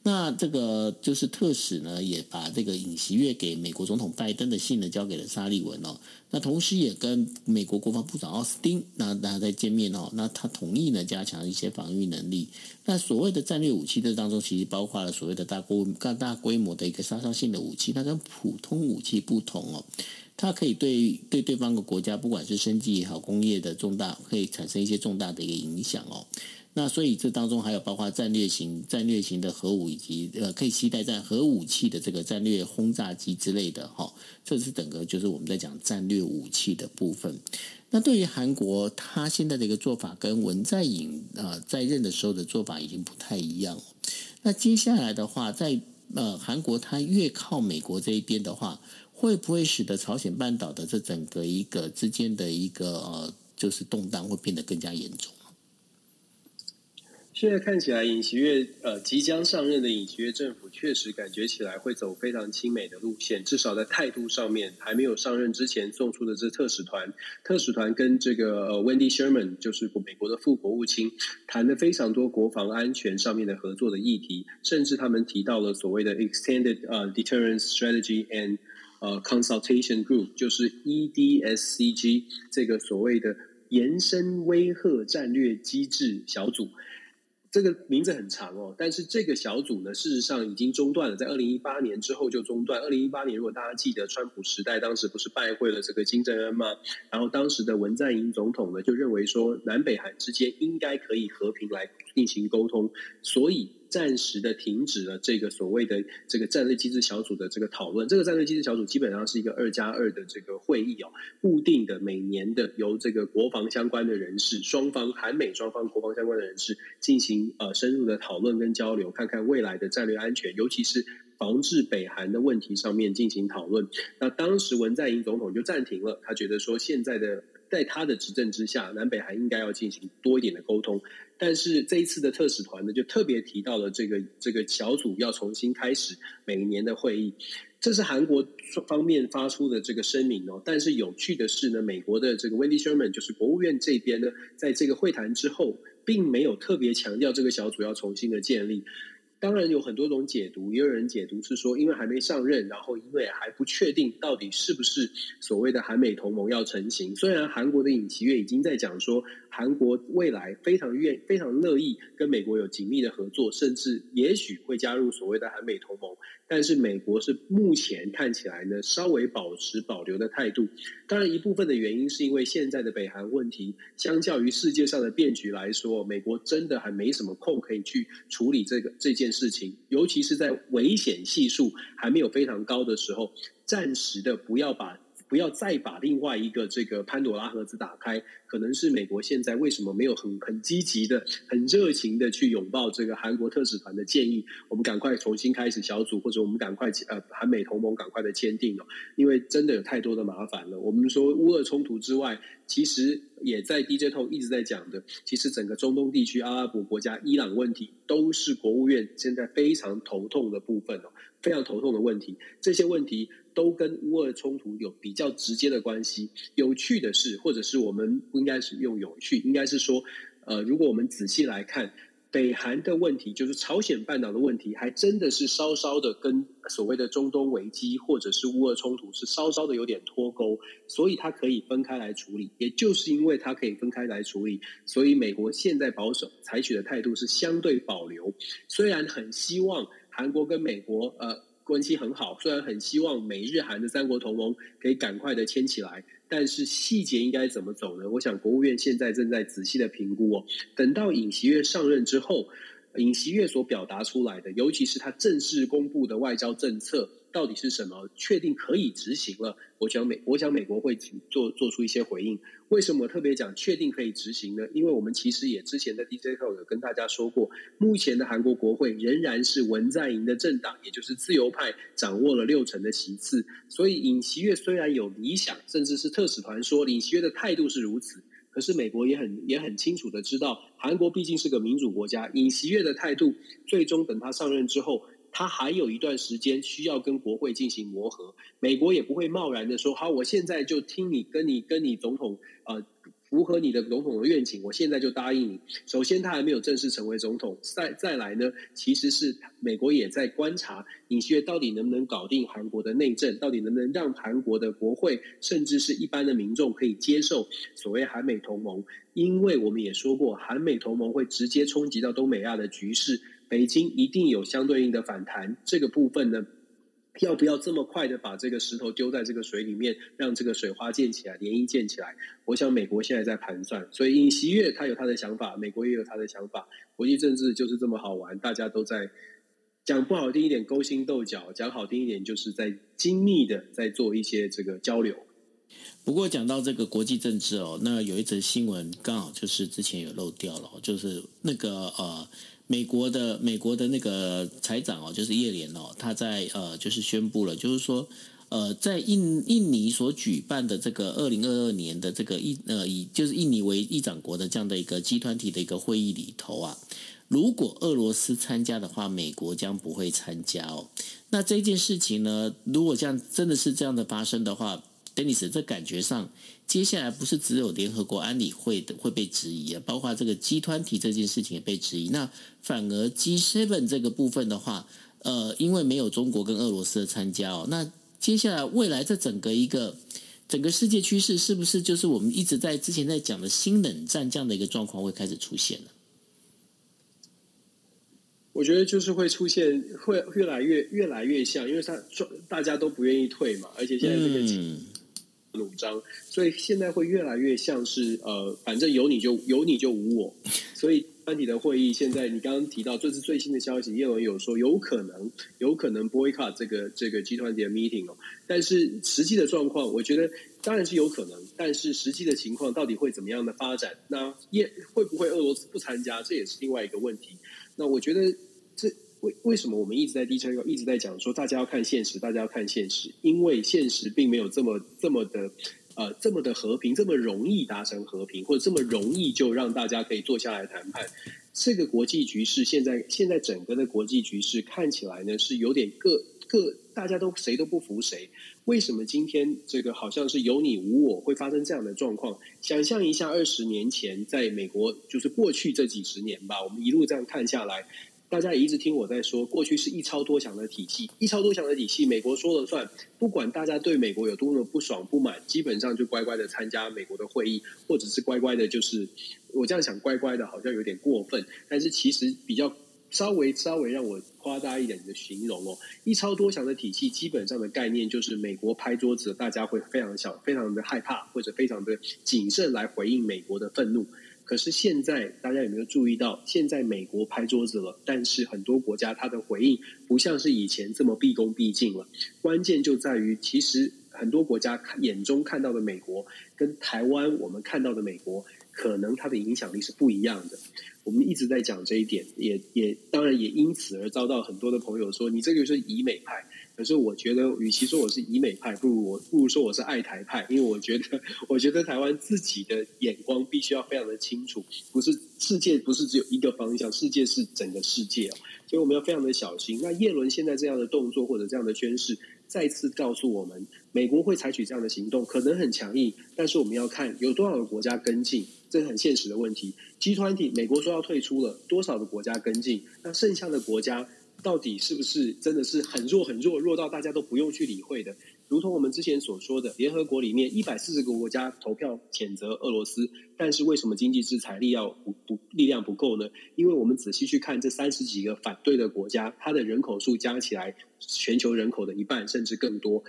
那这个就是特使呢，也把这个尹锡悦给美国总统拜登的信呢，交给了沙利文哦。那同时也跟美国国防部长奥斯汀那大家在见面哦。那他同意呢，加强一些防御能力。那所谓的战略武器这当中，其实包括了所谓的大规大大规模的一个杀伤性的武器，它跟普通武器不同哦。它可以对对对方的国家，不管是生技也好，工业的重大，可以产生一些重大的一个影响哦。那所以这当中还有包括战略型、战略型的核武以及呃可以携带战核武器的这个战略轰炸机之类的哈，这是整个就是我们在讲战略武器的部分。那对于韩国，他现在的一个做法跟文在寅呃在任的时候的做法已经不太一样。那接下来的话，在呃韩国他越靠美国这一边的话，会不会使得朝鲜半岛的这整个一个之间的一个呃就是动荡会变得更加严重？现在看起来，尹锡悦呃即将上任的尹锡悦政府确实感觉起来会走非常亲美的路线，至少在态度上面，还没有上任之前送出的这特使团，特使团跟这个呃 Wendy Sherman 就是美国的副国务卿谈了非常多国防安全上面的合作的议题，甚至他们提到了所谓的 Extended 呃 Deterrence Strategy and 呃 Consultation Group，就是 EDSCG 这个所谓的延伸威吓战略机制小组。这个名字很长哦，但是这个小组呢，事实上已经中断了，在二零一八年之后就中断。二零一八年，如果大家记得，川普时代当时不是拜会了这个金正恩吗？然后当时的文在寅总统呢，就认为说南北韩之间应该可以和平来进行沟通，所以。暂时的停止了这个所谓的这个战略机制小组的这个讨论。这个战略机制小组基本上是一个二加二的这个会议哦，固定的每年的由这个国防相关的人士，双方韩美双方国防相关的人士进行呃深入的讨论跟交流，看看未来的战略安全，尤其是防治北韩的问题上面进行讨论。那当时文在寅总统就暂停了，他觉得说现在的。在他的执政之下，南北还应该要进行多一点的沟通。但是这一次的特使团呢，就特别提到了这个这个小组要重新开始每年的会议。这是韩国方面发出的这个声明哦。但是有趣的是呢，美国的这个 Wendy Sherman 就是国务院这边呢，在这个会谈之后，并没有特别强调这个小组要重新的建立。当然有很多种解读，也有人解读是说，因为还没上任，然后因为还不确定到底是不是所谓的韩美同盟要成型。虽然韩国的尹锡悦已经在讲说，韩国未来非常愿、非常乐意跟美国有紧密的合作，甚至也许会加入所谓的韩美同盟。但是美国是目前看起来呢，稍微保持保留的态度。当然，一部分的原因是因为现在的北韩问题，相较于世界上的变局来说，美国真的还没什么空可以去处理这个这件事情。尤其是在危险系数还没有非常高的时候，暂时的不要把。不要再把另外一个这个潘朵拉盒子打开，可能是美国现在为什么没有很很积极的、很热情的去拥抱这个韩国特使团的建议？我们赶快重新开始小组，或者我们赶快呃韩美同盟赶快的签订哦，因为真的有太多的麻烦了。我们说乌俄冲突之外，其实也在 DJ Talk 一直在讲的，其实整个中东地区、阿拉伯国家、伊朗问题，都是国务院现在非常头痛的部分哦，非常头痛的问题。这些问题。都跟乌俄冲突有比较直接的关系。有趣的是，或者是我们不应该是用有趣，应该是说，呃，如果我们仔细来看，北韩的问题，就是朝鲜半岛的问题，还真的是稍稍的跟所谓的中东危机或者是乌俄冲突是稍稍的有点脱钩，所以它可以分开来处理。也就是因为它可以分开来处理，所以美国现在保守采取的态度是相对保留。虽然很希望韩国跟美国呃关系很好，虽然很希望美日韩的三国同盟可以赶快的牵起来。但是细节应该怎么走呢？我想国务院现在正在仔细的评估哦。等到尹锡悦上任之后，尹锡悦所表达出来的，尤其是他正式公布的外交政策。到底是什么？确定可以执行了，我想美，我想美国会做做出一些回应。为什么我特别讲确定可以执行呢？因为我们其实也之前在 DJ Talk 有跟大家说过，目前的韩国国会仍然是文在寅的政党，也就是自由派掌握了六成的席次。所以尹锡悦虽然有理想，甚至是特使团说尹锡悦的态度是如此，可是美国也很也很清楚的知道，韩国毕竟是个民主国家，尹锡悦的态度最终等他上任之后。他还有一段时间需要跟国会进行磨合，美国也不会贸然的说好，我现在就听你跟你跟你总统呃符合你的总统的愿景，我现在就答应你。首先，他还没有正式成为总统，再再来呢，其实是美国也在观察尹锡悦到底能不能搞定韩国的内政，到底能不能让韩国的国会甚至是一般的民众可以接受所谓韩美同盟，因为我们也说过，韩美同盟会直接冲击到东北亚的局势。北京一定有相对应的反弹，这个部分呢，要不要这么快的把这个石头丢在这个水里面，让这个水花溅起来，涟漪溅起来？我想美国现在在盘算，所以尹锡悦他有他的想法，美国也有他的想法。国际政治就是这么好玩，大家都在讲不好听一点勾心斗角，讲好听一点就是在精密的在做一些这个交流。不过讲到这个国际政治哦，那有一则新闻刚好就是之前有漏掉了，就是那个呃。美国的美国的那个财长哦，就是叶莲哦，他在呃，就是宣布了，就是说呃，在印印尼所举办的这个二零二二年的这个印呃以就是印尼为议长国的这样的一个集团体的一个会议里头啊，如果俄罗斯参加的话，美国将不会参加哦。那这件事情呢，如果这样真的是这样的发生的话。Dennis，这感觉上，接下来不是只有联合国安理会的会被质疑啊，包括这个集团体这件事情也被质疑。那反而 G7 这个部分的话，呃，因为没有中国跟俄罗斯的参加哦，那接下来未来这整个一个整个世界趋势，是不是就是我们一直在之前在讲的新冷战这样的一个状况会开始出现了？我觉得就是会出现，会越来越越来越像，因为他大家都不愿意退嘛，而且现在这个。嗯主张，所以现在会越来越像是呃，反正有你就有你就无我，所以班体的会议现在你刚刚提到，这是最新的消息，叶伦有说有可能有可能 boycott 这个这个集团体的 meeting 哦，但是实际的状况，我觉得当然是有可能，但是实际的情况到底会怎么样的发展？那叶会不会俄罗斯不参加？这也是另外一个问题。那我觉得这。为什么我们一直在低车一直在讲说大家要看现实，大家要看现实，因为现实并没有这么这么的呃这么的和平，这么容易达成和平，或者这么容易就让大家可以坐下来谈判。这个国际局势现在现在整个的国际局势看起来呢是有点各各大家都谁都不服谁。为什么今天这个好像是有你无我会发生这样的状况？想象一下二十年前在美国，就是过去这几十年吧，我们一路这样看下来。大家也一直听我在说，过去是一超多强的体系，一超多强的体系，美国说了算，不管大家对美国有多么不爽不满，基本上就乖乖的参加美国的会议，或者是乖乖的，就是我这样想，乖乖的好像有点过分，但是其实比较稍微稍微让我夸大一点的形容哦，一超多强的体系，基本上的概念就是美国拍桌子，大家会非常小，非常的害怕，或者非常的谨慎来回应美国的愤怒。可是现在，大家有没有注意到？现在美国拍桌子了，但是很多国家它的回应不像是以前这么毕恭毕敬了。关键就在于，其实很多国家眼中看到的美国，跟台湾我们看到的美国，可能它的影响力是不一样的。我们一直在讲这一点，也也当然也因此而遭到很多的朋友说：“你这个就是以美派。”可是我觉得，与其说我是以美派，不如我不如说我是爱台派，因为我觉得，我觉得台湾自己的眼光必须要非常的清楚，不是世界不是只有一个方向，世界是整个世界哦，所以我们要非常的小心。那叶伦现在这样的动作或者这样的宣示，再次告诉我们，美国会采取这样的行动，可能很强硬，但是我们要看有多少个国家跟进，这是很现实的问题。集团体，美国说要退出了，多少个国家跟进？那剩下的国家到底是不是真的是很弱很弱，弱到大家都不用去理会的？如同我们之前所说的，联合国里面一百四十个国家投票谴责俄罗斯，但是为什么经济制裁力要不不力量不够呢？因为我们仔细去看这三十几个反对的国家，它的人口数加起来，全球人口的一半甚至更多。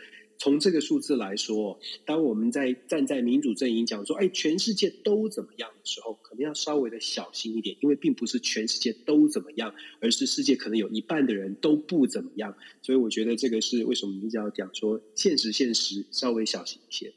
从这个数字来说，当我们在站在民主阵营讲说“哎，全世界都怎么样”的时候，可能要稍微的小心一点，因为并不是全世界都怎么样，而是世界可能有一半的人都不怎么样。所以，我觉得这个是为什么比较讲说现实，现实稍微小心一些。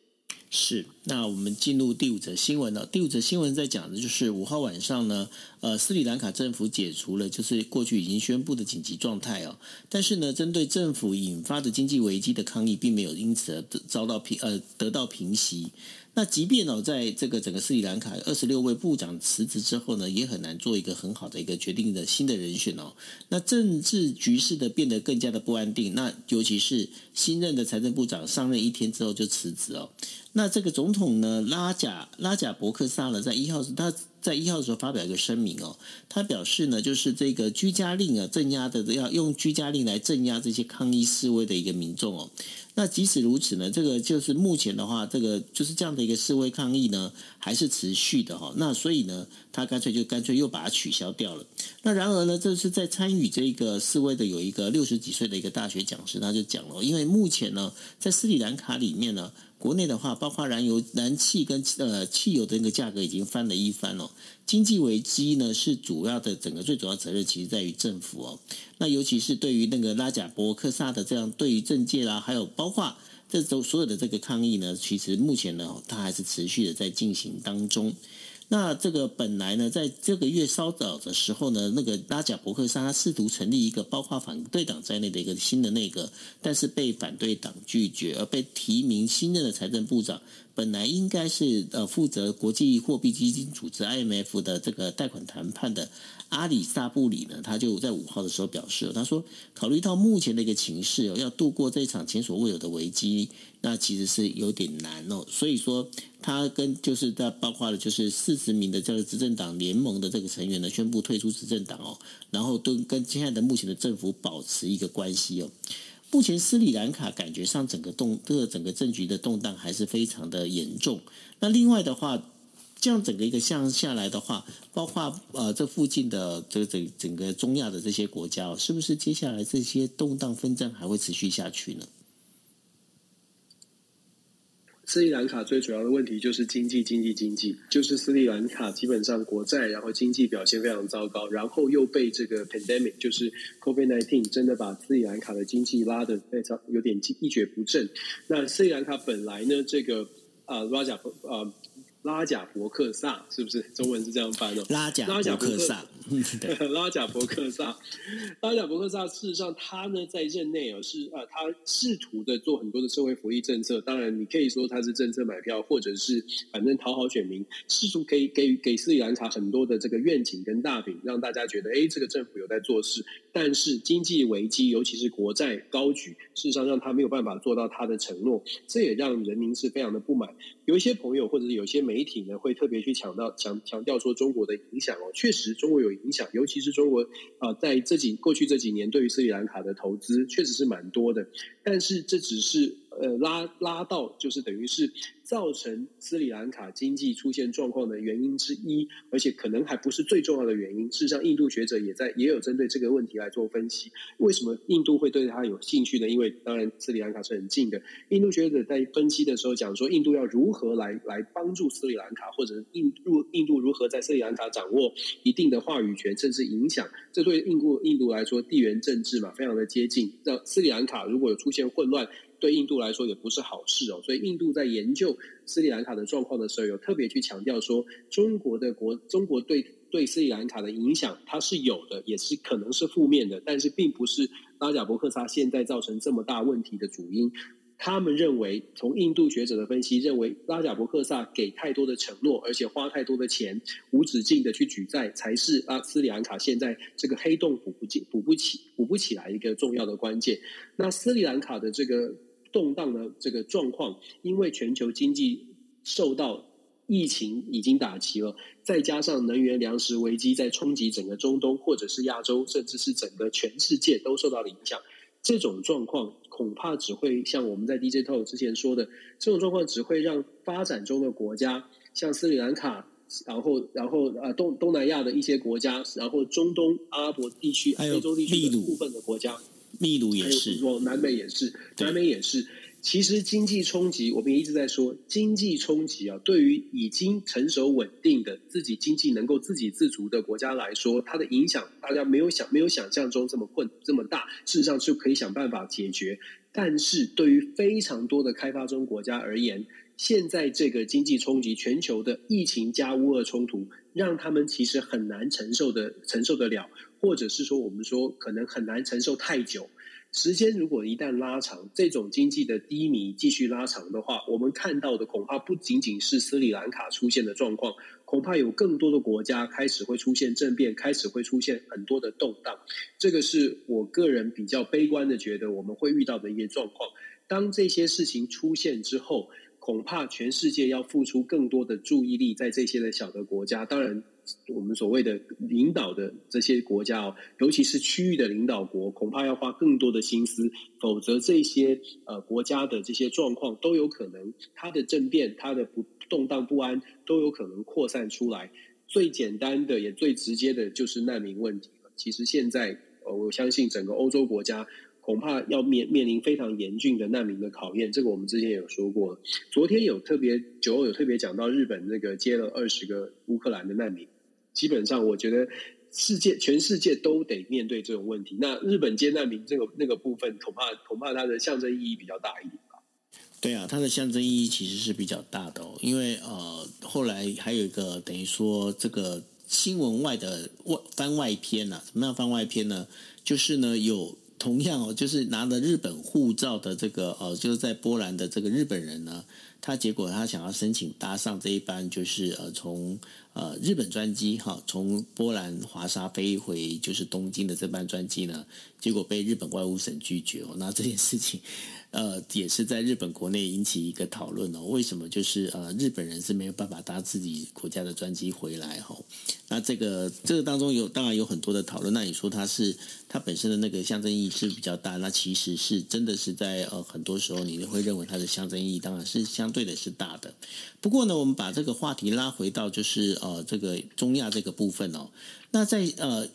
是，那我们进入第五则新闻了。第五则新闻在讲的就是五号晚上呢，呃，斯里兰卡政府解除了就是过去已经宣布的紧急状态哦。但是呢，针对政府引发的经济危机的抗议，并没有因此而遭到平呃得到平息。那即便哦，在这个整个斯里兰卡二十六位部长辞职之后呢，也很难做一个很好的一个决定的新的人选哦。那政治局势的变得更加的不安定。那尤其是新任的财政部长上任一天之后就辞职哦。那这个总统呢，拉贾拉贾伯克萨呢，在一号他在一号的时候发表一个声明哦，他表示呢，就是这个居家令啊，镇压的要用居家令来镇压这些抗议示威的一个民众哦。那即使如此呢，这个就是目前的话，这个就是这样的一个示威抗议呢，还是持续的哈。那所以呢，他干脆就干脆又把它取消掉了。那然而呢，这是在参与这个示威的有一个六十几岁的一个大学讲师，他就讲了，因为目前呢，在斯里兰卡里面呢。国内的话，包括燃油、燃气跟呃汽油的那个价格已经翻了一番哦。经济危机呢是主要的，整个最主要责任其实在于政府哦。那尤其是对于那个拉贾伯克萨的这样，对于政界啦，还有包括这种所有的这个抗议呢，其实目前呢，它还是持续的在进行当中。那这个本来呢，在这个月稍早的时候呢，那个拉贾伯克沙他试图成立一个包括反对党在内的一个新的内阁，但是被反对党拒绝，而被提名新任的财政部长。本来应该是呃负责国际货币基金组织 IMF 的这个贷款谈判的阿里萨布里呢，他就在五号的时候表示，他说考虑到目前的一个情势哦，要度过这场前所未有的危机，那其实是有点难哦。所以说，他跟就是在包括了就是四十名的这个执政党联盟的这个成员呢，宣布退出执政党哦，然后都跟现在的目前的政府保持一个关系哦。目前斯里兰卡感觉上整个动这个整个政局的动荡还是非常的严重。那另外的话，这样整个一个向下来的话，包括呃这附近的这整整个中亚的这些国家，是不是接下来这些动荡纷争还会持续下去呢？斯里兰卡最主要的问题就是经济，经济，经济，就是斯里兰卡基本上国债，然后经济表现非常糟糕，然后又被这个 pandemic，就是 COVID-19，真的把斯里兰卡的经济拉得非常有点一蹶不振。那斯里兰卡本来呢，这个啊拉贾伯啊拉贾伯克萨是不是中文是这样翻的？拉贾伯克萨。拉贾伯克萨，拉贾伯克萨，事实上他呢在任内啊是啊，他试图的做很多的社会福利政策。当然，你可以说他是政策买票，或者是反正讨好选民，试图可以给给斯里兰卡很多的这个愿景跟大饼，让大家觉得哎，这个政府有在做事。但是经济危机，尤其是国债高举，事实上让他没有办法做到他的承诺，这也让人民是非常的不满。有一些朋友或者是有些媒体呢，会特别去强调强强调说中国的影响哦，确实中国有。影响，尤其是中国啊、在这几过去这几年，对于斯里兰卡的投资确实是蛮多的，但是这只是。呃，拉拉到就是等于是造成斯里兰卡经济出现状况的原因之一，而且可能还不是最重要的原因。事实上，印度学者也在也有针对这个问题来做分析。为什么印度会对他有兴趣呢？因为当然斯里兰卡是很近的。印度学者在分析的时候讲说，印度要如何来来帮助斯里兰卡，或者印度印度如何在斯里兰卡掌握一定的话语权，甚至影响。这对印度印度来说，地缘政治嘛，非常的接近。那斯里兰卡如果有出现混乱，对印度来说也不是好事哦，所以印度在研究斯里兰卡的状况的时候，有特别去强调说，中国的国中国对对斯里兰卡的影响它是有的，也是可能是负面的，但是并不是拉贾伯克萨现在造成这么大问题的主因。他们认为，从印度学者的分析认为，拉贾伯克萨给太多的承诺，而且花太多的钱，无止境的去举债，才是啊斯里兰卡现在这个黑洞补不进、补不起、补不起来一个重要的关键。那斯里兰卡的这个。动荡的这个状况，因为全球经济受到疫情已经打击了，再加上能源粮食危机在冲击整个中东，或者是亚洲，甚至是整个全世界都受到了影响。这种状况恐怕只会像我们在 DJ Talk 之前说的，这种状况只会让发展中的国家，像斯里兰卡，然后然后呃东东南亚的一些国家，然后中东阿拉伯地区、非洲地区的部分的国家，秘鲁也是，往南美也是，南美也是。其实经济冲击，我们一直在说经济冲击啊。对于已经成熟稳定的自己经济能够自给自足的国家来说，它的影响大家没有想没有想象中这么困这么大。事实上是可以想办法解决。但是对于非常多的开发中国家而言，现在这个经济冲击，全球的疫情加乌俄冲突，让他们其实很难承受的承受得了，或者是说我们说可能很难承受太久。时间如果一旦拉长，这种经济的低迷继续拉长的话，我们看到的恐怕不仅仅是斯里兰卡出现的状况，恐怕有更多的国家开始会出现政变，开始会出现很多的动荡。这个是我个人比较悲观的，觉得我们会遇到的一些状况。当这些事情出现之后，恐怕全世界要付出更多的注意力在这些的小的国家。当然。我们所谓的领导的这些国家哦，尤其是区域的领导国，恐怕要花更多的心思，否则这些呃国家的这些状况都有可能，它的政变、它的不动荡不安都有可能扩散出来。最简单的也最直接的就是难民问题了。其实现在呃，我相信整个欧洲国家恐怕要面面临非常严峻的难民的考验。这个我们之前也有说过。昨天有特别九欧有特别讲到日本那个接了二十个乌克兰的难民。基本上，我觉得世界全世界都得面对这种问题。那日本接难民这个那个部分，恐怕恐怕它的象征意义比较大一点吧？对啊，它的象征意义其实是比较大的哦。因为呃，后来还有一个等于说这个新闻外的外番外篇啊，什么样番外篇呢？就是呢有同样哦，就是拿了日本护照的这个呃，就是在波兰的这个日本人呢，他结果他想要申请搭上这一班，就是呃从。呃，日本专机哈，从波兰华沙飞回就是东京的这班专机呢，结果被日本外务省拒绝。那这件事情，呃，也是在日本国内引起一个讨论哦。为什么就是呃，日本人是没有办法搭自己国家的专机回来哈？那这个这个当中有当然有很多的讨论。那你说它是它本身的那个象征意义是比较大，那其实是真的是在呃很多时候你会认为它的象征意义当然是相对的是大的。不过呢，我们把这个话题拉回到就是。呃，这个中亚这个部分哦，那在呃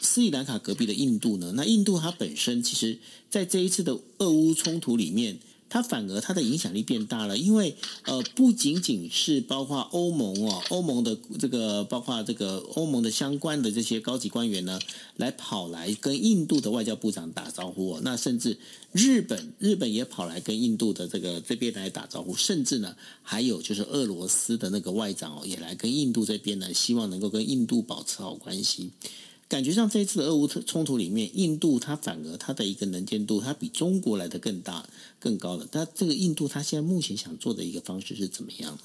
斯里兰卡隔壁的印度呢，那印度它本身其实在这一次的俄乌冲突里面。它反而它的影响力变大了，因为呃不仅仅是包括欧盟哦，欧盟的这个包括这个欧盟的相关的这些高级官员呢，来跑来跟印度的外交部长打招呼哦，那甚至日本日本也跑来跟印度的这个这边来打招呼，甚至呢还有就是俄罗斯的那个外长哦，也来跟印度这边呢，希望能够跟印度保持好关系。感觉上这一次的俄乌冲突里面，印度它反而它的一个能见度，它比中国来的更大、更高的。但这个印度它现在目前想做的一个方式是怎么样的？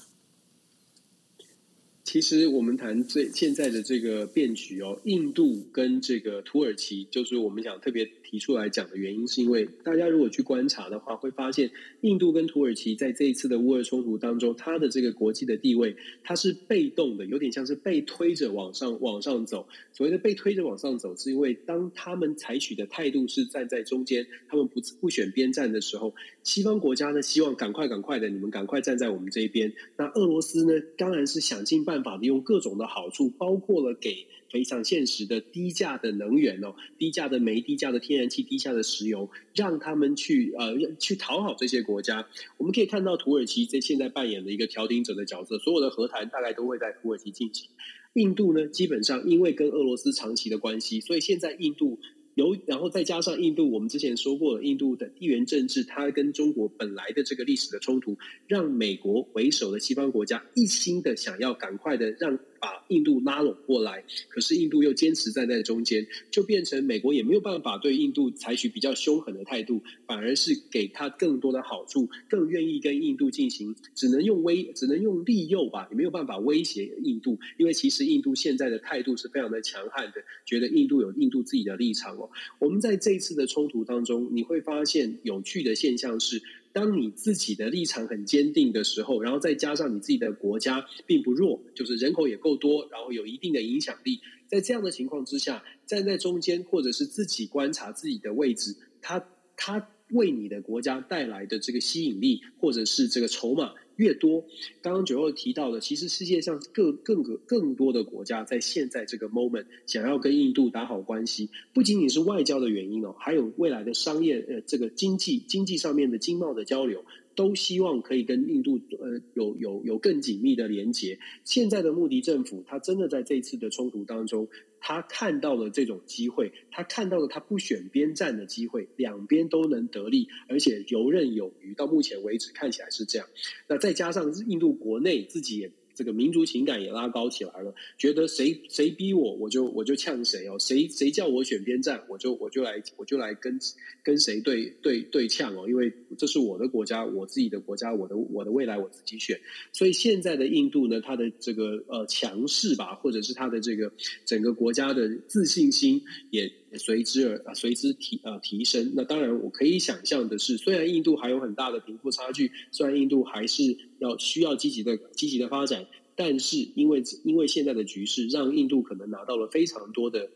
其实我们谈最现在的这个变局哦，印度跟这个土耳其，就是我们想特别。提出来讲的原因，是因为大家如果去观察的话，会发现印度跟土耳其在这一次的乌俄冲突当中，它的这个国际的地位，它是被动的，有点像是被推着往上往上走。所谓的被推着往上走，是因为当他们采取的态度是站在中间，他们不不选边站的时候，西方国家呢希望赶快赶快的，你们赶快站在我们这一边。那俄罗斯呢，当然是想尽办法的用各种的好处，包括了给。非常现实的低价的能源哦，低价的煤、低价的天然气、低价的石油，让他们去呃去讨好这些国家。我们可以看到土耳其在现在扮演的一个调停者的角色，所有的和谈大概都会在土耳其进行。印度呢，基本上因为跟俄罗斯长期的关系，所以现在印度。有，然后再加上印度，我们之前说过了，印度的地缘政治，它跟中国本来的这个历史的冲突，让美国为首的西方国家一心的想要赶快的让把印度拉拢过来，可是印度又坚持站在中间，就变成美国也没有办法对印度采取比较凶狠的态度，反而是给他更多的好处，更愿意跟印度进行，只能用威，只能用利诱吧，也没有办法威胁印度，因为其实印度现在的态度是非常的强悍的，觉得印度有印度自己的立场哦。我们在这一次的冲突当中，你会发现有趣的现象是，当你自己的立场很坚定的时候，然后再加上你自己的国家并不弱，就是人口也够多，然后有一定的影响力，在这样的情况之下，站在中间或者是自己观察自己的位置，他他为你的国家带来的这个吸引力，或者是这个筹码。越多，刚刚九二提到的，其实世界上各更个更多的国家在现在这个 moment 想要跟印度打好关系，不仅仅是外交的原因哦，还有未来的商业呃这个经济经济上面的经贸的交流，都希望可以跟印度呃有有有更紧密的连结。现在的穆迪政府，他真的在这次的冲突当中。他看到了这种机会，他看到了他不选边站的机会，两边都能得利，而且游刃有余。到目前为止看起来是这样。那再加上印度国内自己也。这个民族情感也拉高起来了，觉得谁谁逼我，我就我就呛谁哦，谁谁叫我选边站，我就我就来我就来跟跟谁对对对呛哦，因为这是我的国家，我自己的国家，我的我的未来我自己选。所以现在的印度呢，它的这个呃强势吧，或者是它的这个整个国家的自信心也随之而随之提呃提升。那当然，我可以想象的是，虽然印度还有很大的贫富差距，虽然印度还是。要需要积极的积极的发展，但是因为因为现在的局势，让印度可能拿到了非常多的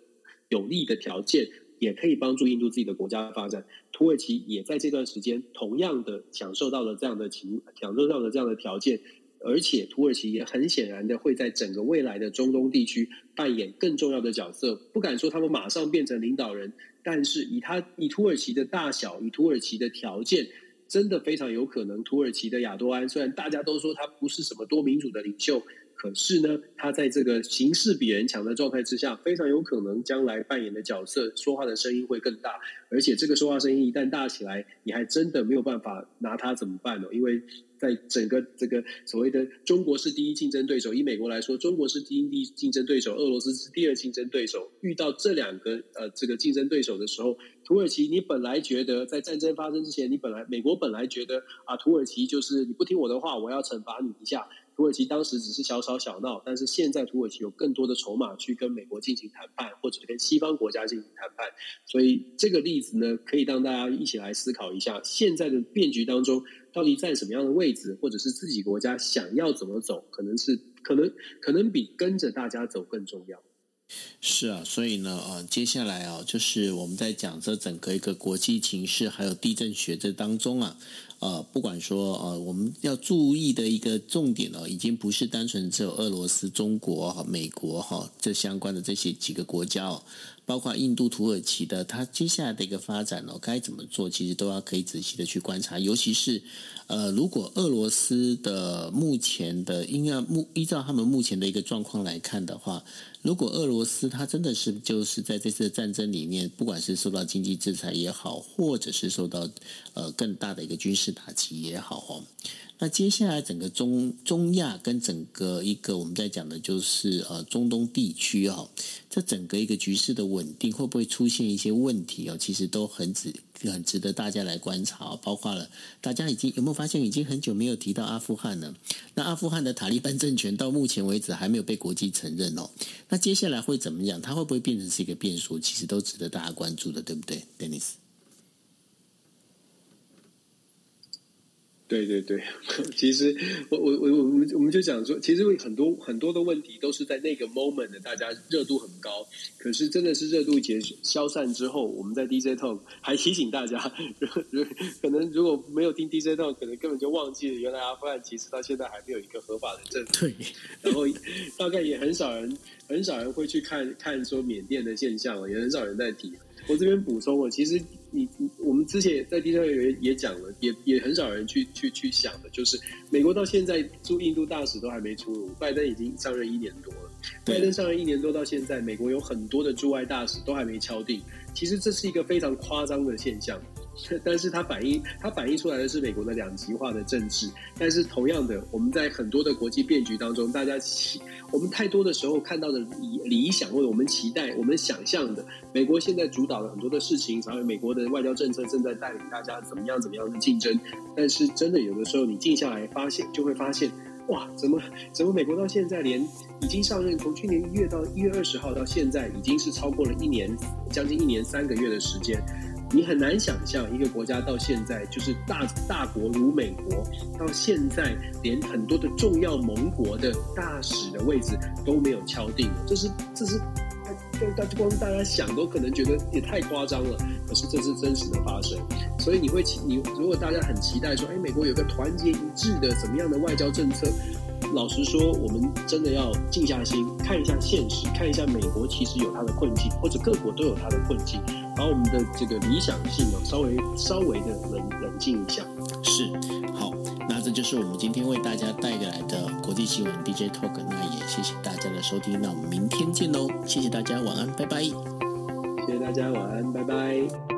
有利的条件，也可以帮助印度自己的国家发展。土耳其也在这段时间同样的享受到了这样的情，享受到了这样的条件，而且土耳其也很显然的会在整个未来的中东地区扮演更重要的角色。不敢说他们马上变成领导人，但是以他以土耳其的大小，以土耳其的条件。真的非常有可能，土耳其的亚多安虽然大家都说他不是什么多民主的领袖，可是呢，他在这个形势比人强的状态之下，非常有可能将来扮演的角色、说话的声音会更大。而且这个说话声音一旦大起来，你还真的没有办法拿他怎么办呢？因为在整个这个所谓的中国是第一竞争对手，以美国来说，中国是第一竞争对手，俄罗斯是第二竞争对手。遇到这两个呃这个竞争对手的时候，土耳其，你本来觉得在战争发生之前，你本来美国本来觉得啊，土耳其就是你不听我的话，我要惩罚你一下。土耳其当时只是小吵小闹，但是现在土耳其有更多的筹码去跟美国进行谈判，或者跟西方国家进行谈判。所以这个例子呢，可以让大家一起来思考一下，现在的变局当中，到底在什么样的位置，或者是自己国家想要怎么走，可能是可能可能比跟着大家走更重要。是啊，所以呢，呃，接下来啊，就是我们在讲这整个一个国际情势，还有地震学这当中啊，呃，不管说呃，我们要注意的一个重点哦，已经不是单纯只有俄罗斯、中国哈、美国哈这相关的这些几个国家哦。包括印度、土耳其的，它接下来的一个发展哦，该怎么做，其实都要可以仔细的去观察。尤其是，呃，如果俄罗斯的目前的，应该目依照他们目前的一个状况来看的话，如果俄罗斯它真的是就是在这次战争里面，不管是受到经济制裁也好，或者是受到呃更大的一个军事打击也好哦。那接下来整个中中亚跟整个一个我们在讲的就是呃中东地区哈，这整个一个局势的稳定会不会出现一些问题哦？其实都很值很值得大家来观察，包括了大家已经有没有发现已经很久没有提到阿富汗了？那阿富汗的塔利班政权到目前为止还没有被国际承认哦。那接下来会怎么样？它会不会变成是一个变数？其实都值得大家关注的，对不对，Dennis？对对对，其实我我我我们我们就讲说，其实很多很多的问题都是在那个 moment 的，大家热度很高。可是真的是热度结消散之后，我们在 DJ Talk 还提醒大家，可能如果没有听 DJ Talk，可能根本就忘记了原来阿富汗其实到现在还没有一个合法的政府。对，然后大概也很少人很少人会去看看说缅甸的现象，也很少人在提。我这边补充我，其实你你我们之前也在地上也也讲了，也也很少人去去去想的，就是美国到现在驻印度大使都还没出炉，拜登已经上任一年多了，拜登上任一年多到现在，美国有很多的驻外大使都还没敲定，其实这是一个非常夸张的现象。但是它反映，它反映出来的是美国的两极化的政治。但是同样的，我们在很多的国际变局当中，大家，我们太多的时候看到的理理想或者我们期待、我们想象的，美国现在主导了很多的事情，然后美国的外交政策正在带领大家怎么样怎么样的竞争。但是真的有的时候，你静下来发现，就会发现，哇，怎么怎么美国到现在连已经上任，从去年一月到一月二十号到现在，已经是超过了一年，将近一年三个月的时间。你很难想象一个国家到现在就是大大国如美国，到现在连很多的重要盟国的大使的位置都没有敲定，这是这是。大光大家想都可能觉得也太夸张了，可是这是真实的发生，所以你会期你如果大家很期待说，哎，美国有个团结一致的怎么样的外交政策？老实说，我们真的要静下心看一下现实，看一下美国其实有它的困境，或者各国都有它的困境，把我们的这个理想性哦稍微稍微的冷冷静一下。是，好，那这就是我们今天为大家带来的国际新闻 DJ Talk，那也谢谢大家的收听，那我们明天见喽，谢谢大家，晚安，拜拜。谢谢大家，晚安，拜拜。